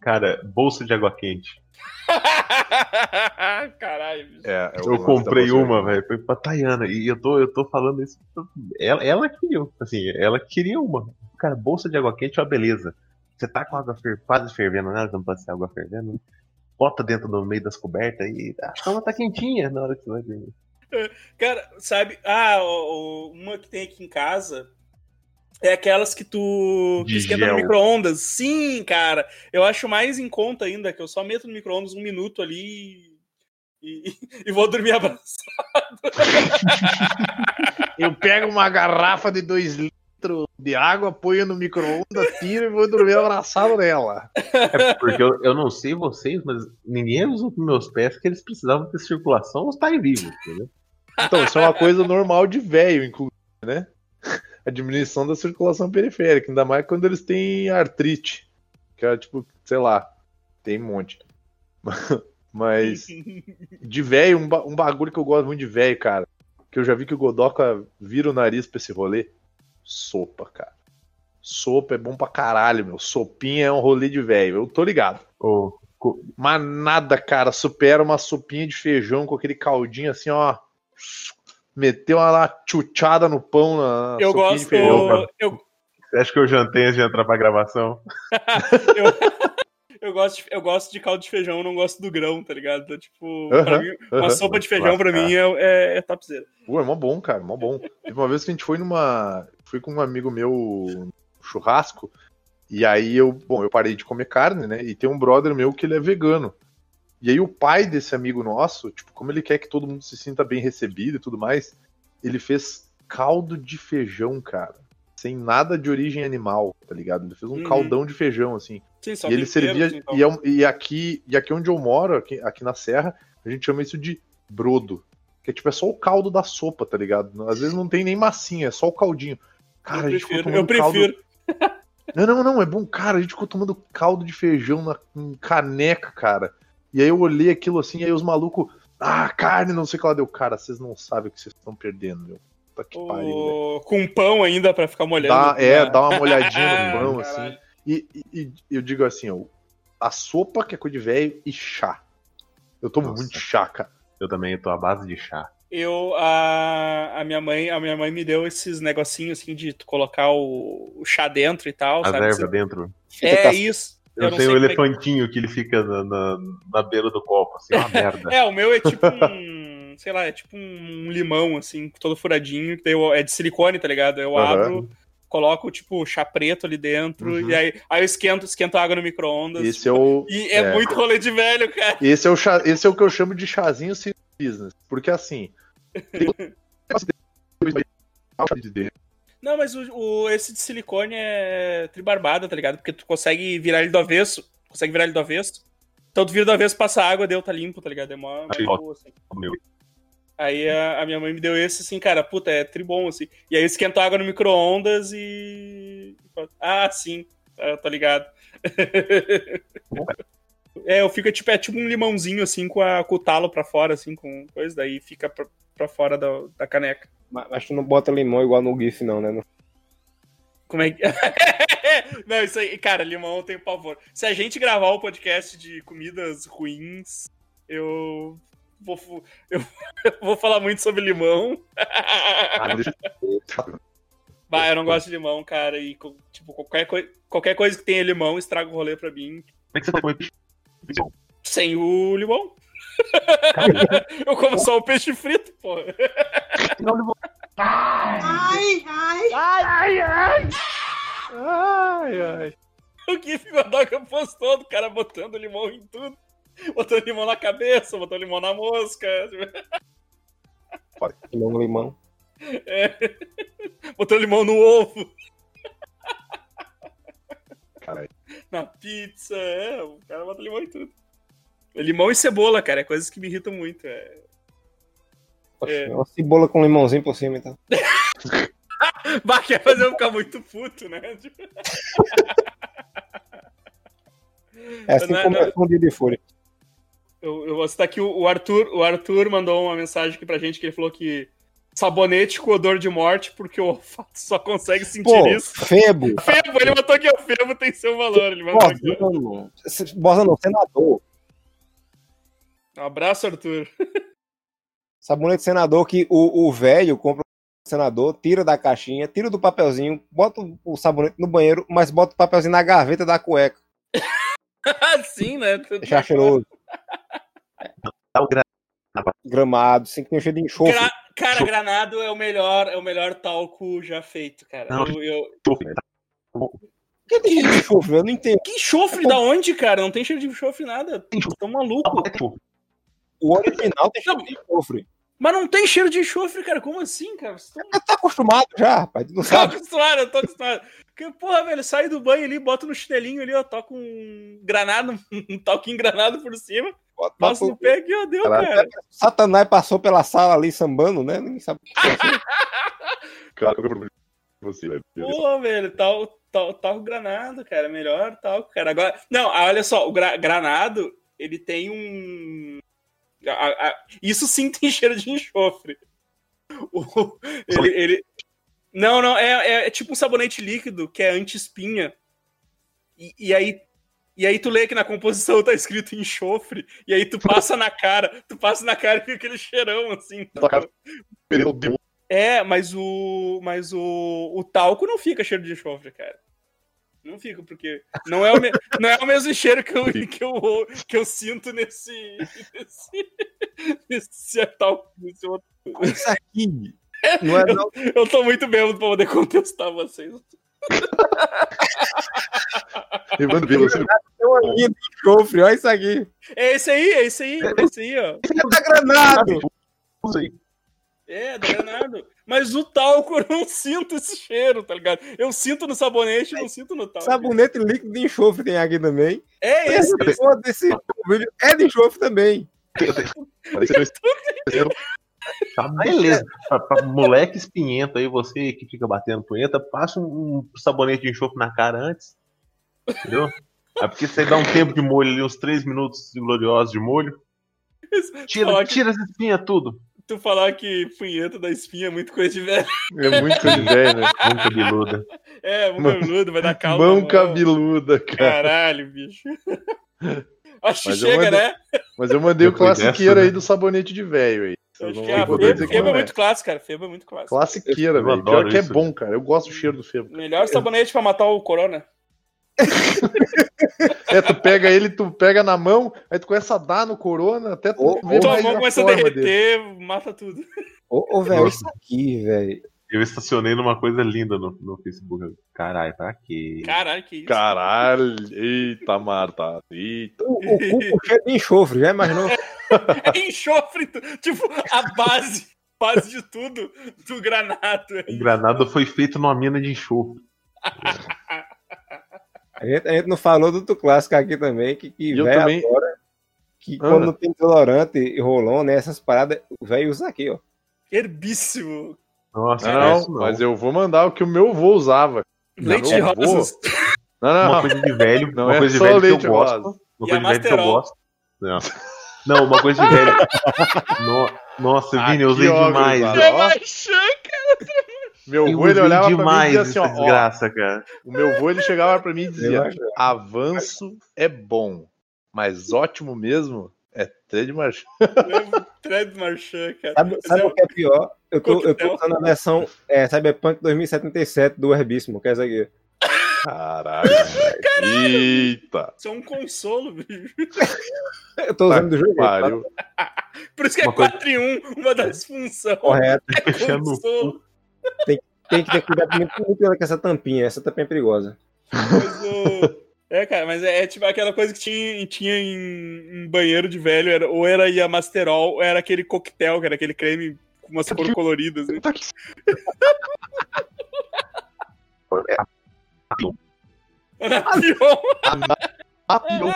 Cara, bolsa de água quente. Caralho, bicho. É, Eu lance comprei uma, velho, foi pra Tayana. E eu tô, eu tô falando isso. Ela, ela queria, assim, ela queria uma. Cara, bolsa de água quente é uma beleza. Você tá com água fer, quase fervendo nela, não pode ser água fervendo. né? Bota dentro do meio das cobertas e a cama tá quentinha na hora que você vai dormir. Cara, sabe? Ah, uma que tem aqui em casa é aquelas que tu que esquenta no gel. micro-ondas. Sim, cara. Eu acho mais em conta ainda, que eu só meto no micro-ondas um minuto ali e, e vou dormir abraçado. Eu pego uma garrafa de dois litros litro de água, põe no micro-ondas, tira e vou dormir abraçado nela. É porque eu, eu não sei vocês, mas ninguém avisou pros meus pés que eles precisavam ter circulação ou estarem vivos, entendeu? Então, isso é uma coisa normal de velho, inclusive, né? A diminuição da circulação periférica, ainda mais quando eles têm artrite. Que é tipo, sei lá, tem um monte. Mas de velho, um, ba- um bagulho que eu gosto muito de velho, cara. Que eu já vi que o Godoka vira o nariz pra esse rolê. Sopa, cara. Sopa é bom pra caralho, meu. Sopinha é um rolê de velho. Eu tô ligado. Ou, Mas nada, cara, supera uma sopinha de feijão com aquele caldinho assim, ó. Meteu uma chuchada no pão na Eu gosto. feijão. Eu, você acha que eu jantei antes de entrar pra gravação? eu, gosto de, eu gosto de caldo de feijão, eu não gosto do grão, tá ligado? Então, tipo, mim, uma sopa de feijão pra mim é, é, é topzera. Pô, é mó bom, cara, mó bom. Teve uma vez que a gente foi numa. Fui com um amigo meu no churrasco. E aí eu, bom, eu parei de comer carne, né? E tem um brother meu que ele é vegano. E aí o pai desse amigo nosso, tipo, como ele quer que todo mundo se sinta bem recebido e tudo mais, ele fez caldo de feijão, cara. Sem nada de origem animal, tá ligado? Ele fez um Uhum. caldão de feijão, assim. Sim, só e ele servia. assim, então. e, é e aqui, e aqui onde eu moro, aqui, aqui na Serra, a gente chama isso de brodo. Que é tipo, é só o caldo da sopa, tá ligado? Às vezes não tem nem massinha, é só o caldinho. Cara, a eu gente ficou prefiro. tomando Eu caldo. prefiro. Não, não, não, é bom, cara. A gente ficou tomando caldo de feijão na em caneca, cara. E aí eu olhei aquilo assim, aí os malucos. Ah, carne, não sei o que lá deu. Cara, vocês não sabem o que vocês estão perdendo, meu. Puta que pariu, velho. O... Com pão ainda pra ficar molhando. Dá, é, dá uma molhadinha no pão, assim. E, e- e eu digo assim, ó, a sopa que é coisa de velho e chá. Eu tomo Nossa. muito chá, cara. Eu também tô à base de chá. Eu, a, a minha mãe, a minha mãe me deu esses negocinhos assim de tu colocar o, o chá dentro e tal, As sabe? ervas dentro. É isso. Eu, não tenho como é que- elefantinho que ele fica na, na, na beira do copo, assim, uma merda. É, o meu é tipo um, sei lá, é tipo um limão assim, todo furadinho, que eu- é de silicone, tá ligado? Eu Aham. abro, coloco tipo chá preto ali dentro Uhum. e aí, aí eu esquento, esquento a água no micro-ondas. Esse é o. E é, é. muito rolê de velho, cara. Esse é o, chá, esse é o que eu chamo de chazinho sem business. Porque assim. tem- Não, mas o, o- esse de silicone é tribarbada, tá ligado? Porque tu consegue virar ele do avesso. Consegue virar ele do avesso. Então tu vira do avesso, passa água, deu, tá limpo, tá ligado? É mó, mó Achei boa, assim. Meu. Aí a, a minha mãe me deu esse, assim, cara, puta, é tribom, assim. E aí eu esquento a água no micro-ondas e. Ah, sim, tá, tá ligado. é, eu fico tipo, é tipo um limãozinho, assim, com, a, com o talo pra fora, assim, com coisa, daí fica pra, pra fora da, da caneca. Mas, mas tu não bota limão igual no GIF, não, né? Como é que. Não, isso aí, cara, limão eu tenho pavor. Se a gente gravar o podcast de comidas ruins, eu vou, eu vou falar muito sobre limão. Ah, Bah, eu não gosto de limão, cara. E, tipo, qualquer, coi- qualquer coisa que tenha limão estraga o rolê pra mim. Como é que você tá com Sem o limão. eu como só o peixe frito, pô. Ai, ai. Ai, ai. O GIF Godoka postou do cara botando limão em tudo. Botando limão na cabeça, botando limão na mosca. Limão, limão. É. Botando limão no ovo. Caralho. Na pizza, é. O cara bota limão em tudo. Limão e cebola, cara, é coisas que me irritam muito. É. Poxa, É. Uma cebola com limãozinho por cima, então. Bah, quer fazer eu ficar muito puto, né? É assim Não, como não. é fundido de folha. Eu, eu vou citar aqui o Arthur. O Arthur mandou uma mensagem aqui pra gente que ele falou que sabonete com odor de morte, porque o olfato só consegue sentir Pô, isso. Febo. Febo, ele botou aqui, o Febo tem seu valor. Ele mandou aqui. Bosano. Bosano, senador. Um abraço, Arthur. Sabonete senador que o o velho compra o senador, tira da caixinha, tira do papelzinho, bota o sabonete no banheiro, mas bota o papelzinho na gaveta da cueca. Sim, né? Deixar cheiroso. Dá o gra- Gramado, sem que tenha cheio de enxofre. Gra- Cara, granado é o melhor, é o melhor talco já feito, cara. Não. Eu, eu... Por que tem cheiro de enxofre? Eu não entendo. Que enxofre da onde, cara? Não tem cheiro de enxofre nada. Tô maluco. O original tem cheiro de enxofre. Mas não tem cheiro de enxofre, cara. Como assim, cara? Você tá... Tu tá acostumado já, rapaz. Não Tô sabe. acostumado, eu tô acostumado. Porque, porra, velho, sai do banho ali, bota no chinelinho ali, ó, toca um granado, um toquinho granado por cima, Bota passa pra- no pé aqui, ó, deu, Caralho, cara. Satanás passou pela sala ali sambando, né? Ninguém sabe o que aconteceu. Cara, é você, velho? Pô, velho, tal, tal, tal granado, cara, melhor tal, cara. Agora, não, ah, olha só, o gra- granado, ele tem um. a- a- isso sim tem cheiro de enxofre. O- ele, ele- Não, não, é, é, é tipo um sabonete líquido que é anti-espinha. E, e aí. E aí tu lê que na composição tá escrito enxofre, e aí tu passa na cara, tu passa na cara e fica aquele cheirão, assim. Cara Meu Deus. É, mas o. Mas o. O talco não fica cheiro de enxofre, cara. Não fica, porque não é o, me- não é o mesmo cheiro que eu, que eu, que eu sinto nesse. Nesse. Nesse talco. Nesse outro. Isso aqui. Não é não. Eu tô muito bêbado pra poder contestar vocês. Evandro, você. É de enxofre, olha isso aqui. É esse aí, é esse aí, é esse aí, ó. Tá granado. Isso aí. É, da Leonardo. Mas o talco eu não sinto esse cheiro, tá ligado? Eu sinto no sabonete e não sinto no talco. Sabonete líquido de enxofre tem aqui também. É esse. Esse desse vídeo é de enxofre também. Parece que eu Tá beleza. Pra, pra moleque espinhento aí, você que fica batendo punheta, passa um, um sabonete de enxofre na cara antes. Entendeu? É porque você dá um tempo de molho ali, uns 3 minutos gloriosos de molho. Tira, tira essa espinha tudo. Tu falar que punheta da espinha é muito coisa de velho. É muito coisa de velho, né? Mão cabeluda. É, mão cabeludo, vai dar calma. Mão mão. cabeluda, cara. Caralho, bicho. Acho que Mas eu chega, mandei- né? Mas eu mandei o classiqueiro dessa, aí né? do sabonete de velho aí. Vocês Acho que a Febo, é é. muito clássico, cara. Febo é muito clássico. Classiqueira, Eu velho. adoro Pior que é isso. bom, cara. Eu gosto do cheiro do Febo. Melhor sabonete pra matar o corona. É, tu pega ele, tu pega na mão, aí tu começa a dar no corona, até tu ver ô, Tua mão começa a forma dele. derreter, mata tudo. Ô, ô, velho, Nossa. isso aqui, velho. Eu estacionei numa coisa linda no, no Facebook. Caralho, pra quê? Caralho, que isso. Caralho, eita, Marta. Eita. O, o cu com cheiro de enxofre, já imaginou? É enxofre, tipo, a base, base de tudo do granado. O granado foi feito numa mina de enxofre. A gente, a gente não falou do outro clássico aqui também, que, que velho também- agora, que Ah. quando tem desodorante e rolão, né, essas paradas, o velho usa aqui, ó. Herbíssimo. Nossa, Não, não, mas eu vou mandar o que o meu avô usava. Leite Não, de rosas. Não, Uma não, coisa de velho, Não uma é coisa de velho que eu gosto. Uma coisa de velho que eu gosto. Não. Não, uma coisa de velho. No- Nossa, Vini, eu usei demais. gurizada. Eu Ó, Meu eu avô, ele olhava pra mim e demais dizia assim, ó, desgraça, cara. o meu avô, ele chegava pra mim e dizia, avanço é bom, mas ótimo mesmo é trade marchand. Thread Marchand, cara. Sabe, sabe é o que é pior? Eu tô, eu tô usando a versão é, Cyberpunk 2077 do Herbíssimo, que é essa aqui. Caralho, moleque. Eita, Isso é um consolo, bicho. Eu tô usando do jogo. pariu. Por isso que é Uma coisa- 4 em 1, uma das funções. Correto. É Fechando o consolo. Tem que ter cuidado muito, muito com essa tampinha. Essa tampinha é perigosa. Mas o- É, cara, mas é, é tipo aquela coisa que tinha, tinha em, em banheiro de velho, era, ou era a Masterol, ou era aquele coquetel, que era aquele creme com umas cores coloridas. Né? Anapion, Ah, meu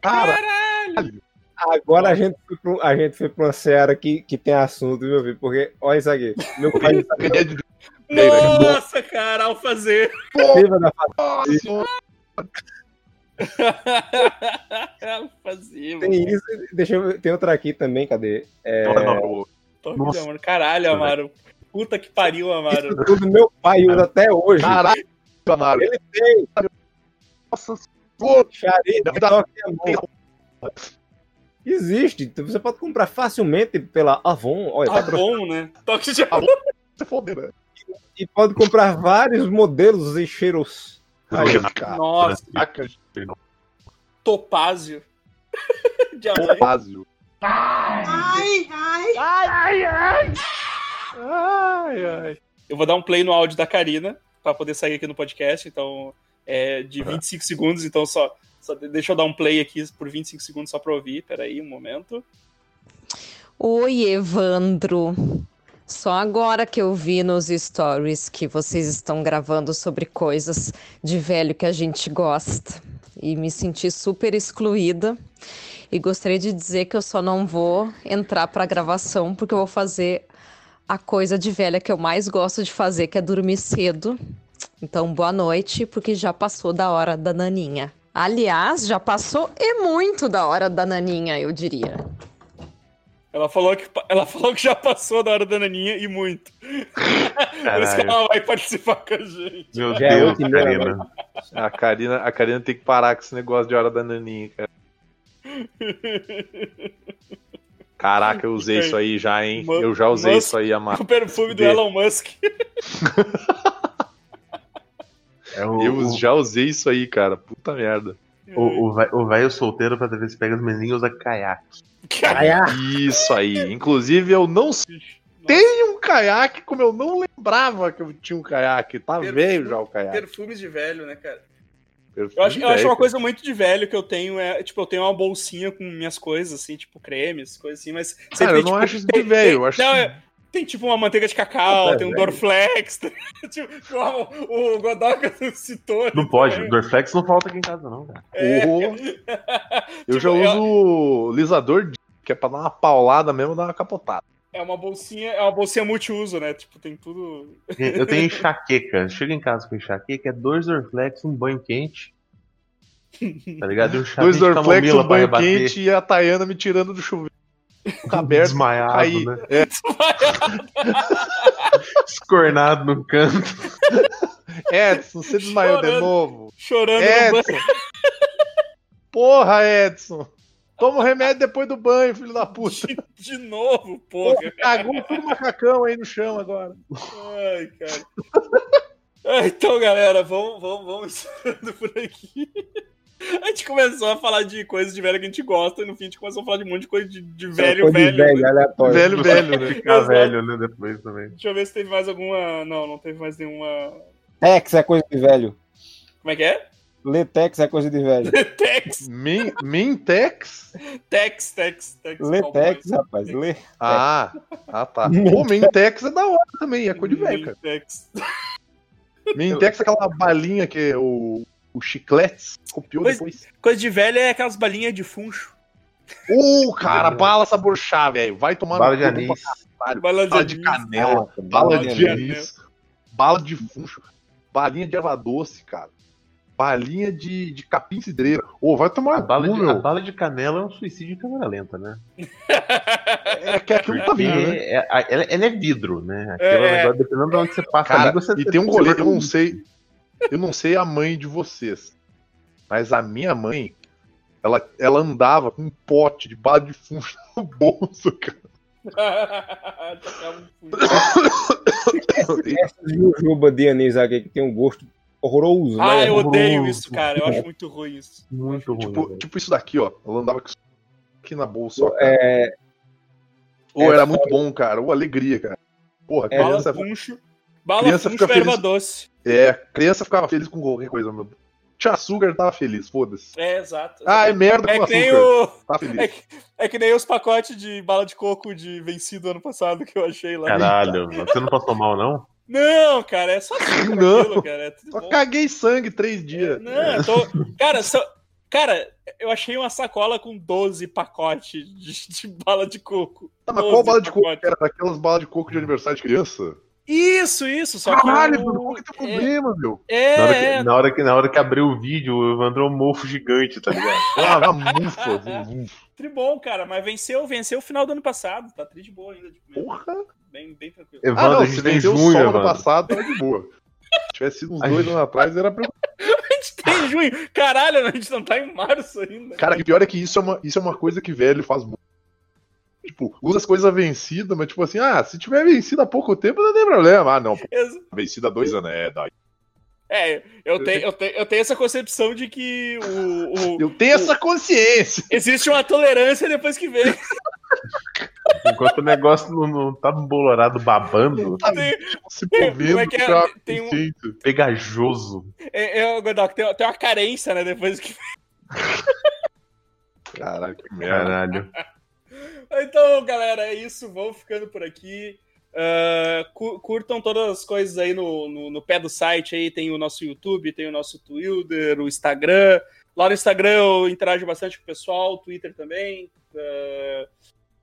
cara, caralho! Agora a gente foi pra, a gente foi pra uma seara que, que tem assunto, viu, filho? Porque, olha isso aqui. Meu pai Nossa, cara, alfazer! viva da Nossa, alfazer, mano. Tem isso, deixa eu ver, tem outra aqui também, cadê? É, Toque Nossa. de amor. Caralho, Amaro. Puta que pariu, Amaro. isso tudo meu pai usa até hoje. Caralho, Amaro. Ele tem Nossa, de amor. Existe, você pode comprar facilmente pela Avon, olha, Tá tá bom, né? Toque de amor. se foder, né? e pode comprar vários modelos e cheiros. Aí, Nossa, Saca, topázio. Diamante. Fázio. Ai, ai. Ai, ai. Eu vou dar um play no áudio da Karina pra poder sair aqui no podcast, então é de 25 segundos, então só, só de- deixa eu dar um play aqui por 25 segundos só pra ouvir. Peraí, um momento. Oi, Evandro. Só agora que eu vi nos stories que vocês estão gravando sobre coisas de velho que a gente gosta. E me senti super excluída. E gostaria de dizer que eu só não vou entrar para a gravação porque eu vou fazer a coisa de velha que eu mais gosto de fazer, que é dormir cedo. Então, boa noite, porque já passou da hora da naninha. Aliás, já passou e muito da hora da naninha, eu diria. Ela falou que, ela falou que já passou da hora da naninha e muito. Por isso que ela vai participar com a gente. Meu Já é Deus, meia, Karina. A Karina, a Karina tem que parar com esse negócio de hora da naninha, cara. Caraca, eu usei isso aí já, hein? Eu já usei Musk- isso aí, Amado. O perfume do. Elon Musk. É o, Eu o, já usei isso aí, cara. Puta merda. o, o, vai- o velho solteiro pra ver se pega os meninos usa caiaque. Isso aí. Inclusive, eu não tenho um caiaque como eu não lembrava que eu tinha um caiaque. Tá Perfume- velho já o caiaque. Perfumes de velho, né, cara? Perfume Eu acho, eu acho uma cara. coisa muito de velho que eu tenho é, tipo, eu tenho uma bolsinha com minhas coisas, assim, tipo, cremes, coisas assim, mas sempre Cara, eu tem, não tipo, acho isso de velho. Eu acho Não, é- tem tipo uma manteiga de cacau, tem um velho. Dorflex, tipo, o, o Godoka citou. ali Não pode, também. Dorflex não falta aqui em casa, não, cara. É. Eu já Tipo, uso lisador de- que é pra dar uma paulada mesmo, dar uma capotada. É uma bolsinha, é uma bolsinha multiuso, né? Tipo, tem tudo. Eu tenho enxaqueca. Chega em casa com enxaqueca, é dois Dorflex, um banho quente. Tá ligado? E um Dois de Dorflex, um banho quente e a Tayana me tirando do chuveiro. Fica aberto. Desmaiado, Aí, né? é, Escornado no canto. Edson, você desmaiou de Chorando. novo. Chorando no Edson. Porra, Edson. Toma o remédio depois do banho, filho da puta. banho de novo, porra. Porra, cagou tudo macacão aí no chão agora. Ai, cara. Ah, Então, galera, vamos, vamos, vamos encerrando por aqui. A gente começou a falar de coisas de velho que a gente gosta e no fim a gente começou a falar de um monte de coisa de, de velho, Coisa de velho. velho, né? aleatório. Velho, velho, né? Ficar velho, né? Depois também. Deixa eu ver se teve mais alguma. Não, não teve mais nenhuma. Tex é coisa de velho. Como é que é? Letex é coisa de velho. Tex, Min, Mintex? Tex, Tex, Tex. Letex, rapaz. Le... Ah, ah tá. Pô, Mintex é da hora também, é coisa de velho, cara. Tex. Mintex é aquela balinha que é o, o chiclete copiou Pois- depois. Coisa de velho é aquelas balinhas de funcho. Ô, cara, bala sabor chá, velho. Vai tomar Bala de cu, anis. Bala Bala de canela, Ah, bala bala de de anis, bala de funcho, balinha de erva doce, cara. Balinha de, de capim cidreira. Ô, vai tomar A bala, cu, de, a bala de canela é um suicídio em câmera lenta, né? É que aquilo tá Porque vindo, né? é- a- ela, ela é vidro, né? Aquele É, é. negócio, dependendo de onde você passa Cara, ali, você e tem um rolê, vai- eu não sei. Eu não sei a mãe de vocês. Mas a minha mãe, ela, ela andava com um pote de bala de funcho no bolso, cara. Essa jujuba de anis aqui que tem um gosto horroroso. ah, né? eu odeio isso, cara. Eu acho muito ruim isso. Muito ruim. Tipo, velho. tipo isso daqui, ó. Ela andava com isso aqui na bolsa, ó, cara. É, Ô, era muito bom, cara. Ô, alegria, cara. Porra, É, Bala criança, funcho. Bala criança funcho fica erva feliz. doce. É, criança ficava feliz com qualquer coisa, meu. Tinha açúcar, tava feliz, foda-se. É, exato. Ah, é merda É com que nem açúcar. o. Tá feliz. É que, é que nem os pacotes de bala de coco de vencido ano passado que eu achei lá. Caralho, você não passou mal, não? Não, cara, é só Não. aquilo, cara. É Só bom. caguei sangue três dias. Não, eu tô... Cara, só... cara, eu achei uma sacola com 12 pacotes de, de bala de coco. Tá, mas 12 qual bala de coco era? Daquelas balas de coco de aniversário de criança? Isso, isso, só que. Caralho, o- Bruno, qual que é o teu é, problema, meu? é, Na hora, é, que, na, hora que, na hora que abriu o vídeo, o Evandro é um mofo gigante, tá ligado? Ah, mufa. vum, vum. tribom, cara, mas venceu, venceu o final do ano passado. Tá tri de boa ainda. De. Porra. Bem, bem tranquilo. Ah, Evandro, não, a se gente tem venceu junho, só ano passado, tava de boa. Se tivesse sido uns dois gente- anos atrás, era preocupante. A gente tem junho. Caralho, a gente não tá em março ainda. Cara, que pior é que isso é uma, isso é uma coisa que velho faz muito. Tipo, usa as coisas vencidas, mas tipo assim, ah, se tiver vencido há pouco tempo, não tem problema. Ah, não, vencido há dois anos, é, daí. É, eu tenho, eu, tenho, eu tenho essa concepção de que o, o- Eu tenho essa consciência. existe uma tolerância depois que vem. Enquanto o negócio não, não tá embolorado babando, Tem, Se movendo é que é? pra Tem um- pegajoso. é, é, Godok, tem, tem uma carência, né? Depois que. Caralho, que merda. Caralho. Então, galera, é isso. Vamos ficando por aqui. Uh, cu- curtam todas as coisas aí no, no, no pé do site aí. Tem o nosso YouTube, tem o nosso Twitter, o Instagram. Lá no Instagram eu interajo bastante com o pessoal, Twitter também. Uh,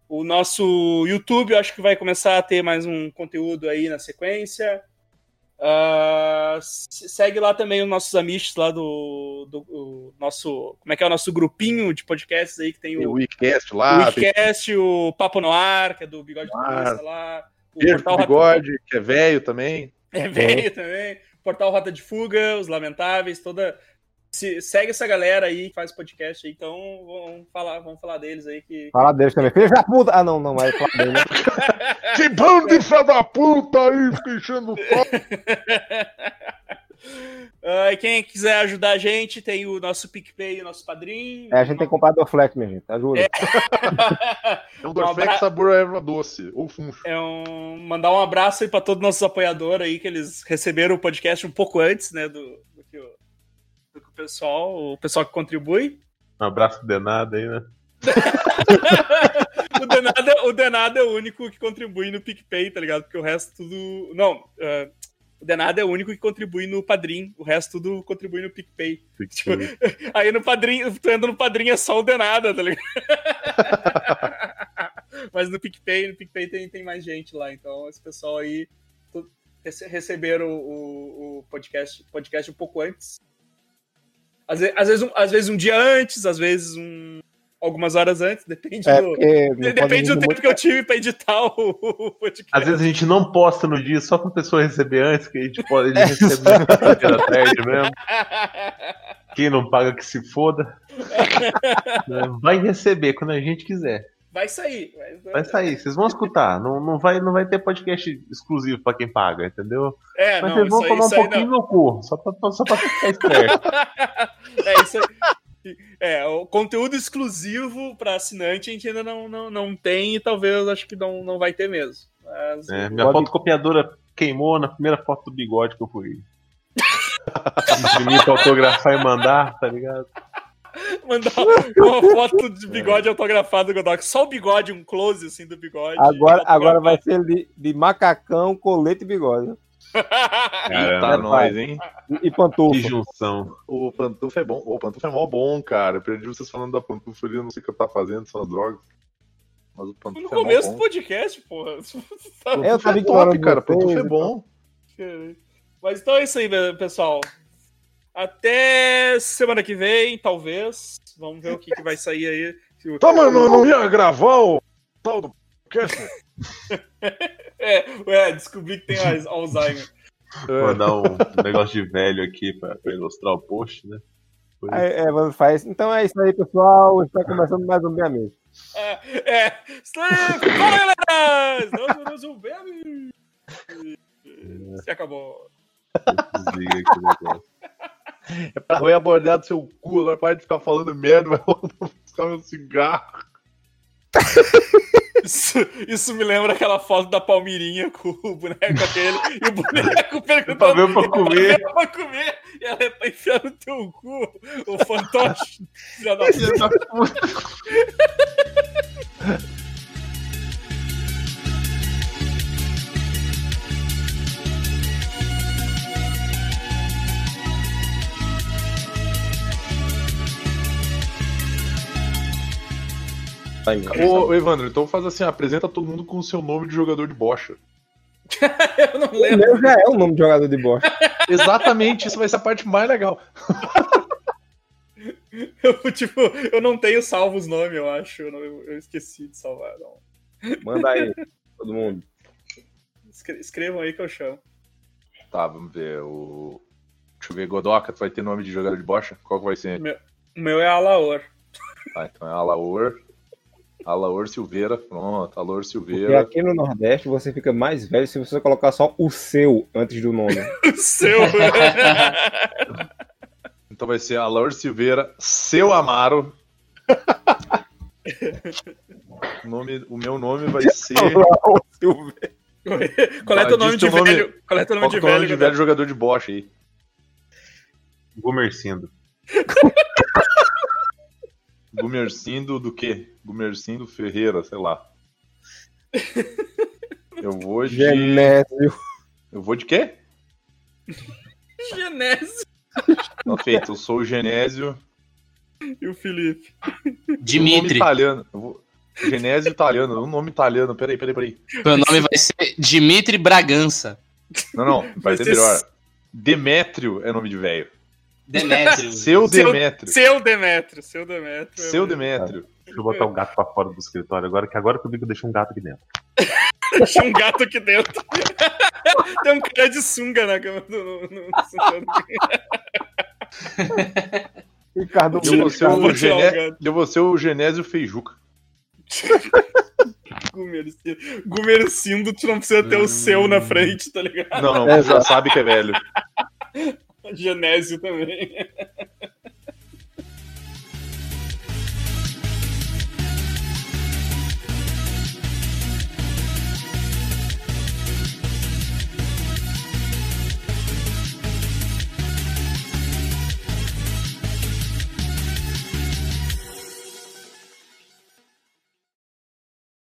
o nosso YouTube eu acho que vai começar a ter mais um conteúdo aí na sequência. Uh, se- segue lá também os nossos amigos lá do, do nosso. Como é que é o nosso grupinho de podcasts aí que tem Tem o o, WeCast o lá, tem o Papo no Ar, que é do Bigode No Ar. Comunista lá. O Beijo pro Rota- Bigode, que é velho também. É velho também. Portal Rota de Fuga, Os Lamentáveis, toda. Se, segue essa galera aí que faz podcast aí, então vamos falar, vamos falar deles aí que. Fala deles também. Filho da puta! Ah, não, não, vai falar dele. né? Que bando de filha da puta aí, fica enchendo o e quem quiser ajudar a gente, tem o nosso PicPay, o nosso padrinho. É, a gente tem que comprar Dorflex, minha gente. Ajuda. É um Dorflex abra- sabor erva doce, ou funcho. É um, mandar um abraço aí para todos os nossos apoiadores aí, que eles receberam o podcast um pouco antes, né, do, pessoal, o pessoal que contribui. Um abraço denado aí, né? o, Denado, o Denado é o único que contribui no PicPay, tá ligado? Porque o resto tudo. Não, ah, o Denado é o único que contribui no Padrim, o resto tudo contribui no PicPay. Tipo, aí no Padrim, tu entra no Padrim é só o Denada, tá ligado? Mas no PicPay, no PicPay tem, tem mais gente lá, então esse pessoal aí receberam o, o, o podcast, podcast um pouco antes. Às vezes, às, vezes um, às vezes um dia antes, às vezes um, algumas horas antes, depende É, do. Depende do tempo muito- que eu tive pra editar o, o podcast. Às vezes a gente não posta no dia só pra pessoa receber antes, que a gente pode ele receber na quinta-feira à tarde mesmo. Quem não paga que se foda. Vai receber quando a gente quiser. Vai sair. Vai, Vai sair, vocês vão escutar. Não, não, vai, não vai ter podcast exclusivo pra quem paga, entendeu? É, Mas não, vocês vão tomar um pouquinho não. no cu, só pra, só pra ficar esperto. É isso aí. É, o conteúdo exclusivo para assinante a gente ainda não, não, não tem e talvez acho que não, não vai ter mesmo. Mas, É, minha fotocopiadora queimou na primeira foto do bigode que eu fui. Imprimir pra autografar e mandar, tá ligado? mandar uma foto de bigode autografado do Godox. Só o bigode, um close assim do bigode. Agora, agora vai ser de, de macacão, colete e bigode. Tá Caramba, nós, hein? E, e que pantufa. junção. O Pantufa é bom. O Pantufa é mó bom, cara. Eu perdi vocês falando da Pantufa ali, eu não sei o que eu tava fazendo, são as drogas. Mas o Pantufa No é começo do podcast, porra. Eu tava é ignorando top, cara. vocês, Pantufa é então. bom. Mas então é isso aí, pessoal. Até semana que vem, talvez. Vamos ver o que, que vai sair aí. O- Tá, mas não, não ia gravar o tal do podcast? É, é, descobri que tem Al- Alzheimer. Mandar um negócio de velho aqui pra, pra ilustrar o post, né? Aí, é, você faz. Então é isso aí, pessoal. Está começando mais um meia mesa. É, é. Fala, galera! Nós vamos um bem. Se acabou. Desliga aqui o negócio. É pra roer a bordeada do seu cu, agora para de ficar falando merda, vai buscar meu cigarro. Isso, isso me lembra aquela foto da Palmirinha com o boneco dele e o boneco perguntando Pra comer. "Ela pra comer e ela é pra enfiar no teu cu, o fantoche. Da puta. Ô, ô, Evandro, então faz assim, apresenta todo mundo com o seu nome de jogador de bocha. Eu não O lembro. meu já é o nome de jogador de bosta. Exatamente, isso vai ser a parte mais legal. Eu, tipo, eu não tenho salvo os nomes, eu acho. Eu, não- eu esqueci de salvar. Não. Manda aí, todo mundo. Escre- Escrevam aí que eu chamo. Tá, vamos ver. O... Deixa eu ver, Godoka, tu vai ter nome de jogador de bocha? Qual que vai ser? O meu é Alaor. Ah, então é Alaor. Alaor Silveira, pronto, Alaor Silveira. aqui no Nordeste você fica mais velho se você colocar só o seu antes do nome. O seu. Então vai ser Alaor Silveira, seu Amaro. o, nome, o meu nome vai ser. Qual é teu nome de nome- velho? Qual é teu nome Qual de é o nome velho? de velho jogador de bocha aí? Gomercindo. Gumercindo do quê? Gumercindo Ferreira, sei lá. Eu vou de. Genésio. Eu vou de quê? Genésio Não, feito, eu sou o Genésio. e o Felipe. Um nome Dimitri. italiano. Eu vou... Genésio italiano, um nome italiano. Peraí, peraí, peraí. Meu nome vai ser Dimitri Bragança. Não, não, vai Vai ser ser melhor. Demétrio é nome de velho. Demétrio. Seu Demétrio. Seu Demetrio, seu Demetrio. Seu Demétrio. Deixa eu botar o gato pra fora do escritório agora, que agora que eu vi que eu deixei um gato aqui dentro. Tinha um gato aqui dentro. Tem um cara de sunga na cama do. No, no, no- Ricardo Eu vou ser o, Gené... eu vou ser o Genésio Feijuca. Gumercindo. Gumercindo, tu não precisa ter o seu na frente, tá ligado? Não, não, já sabe que é velho. Genésio também.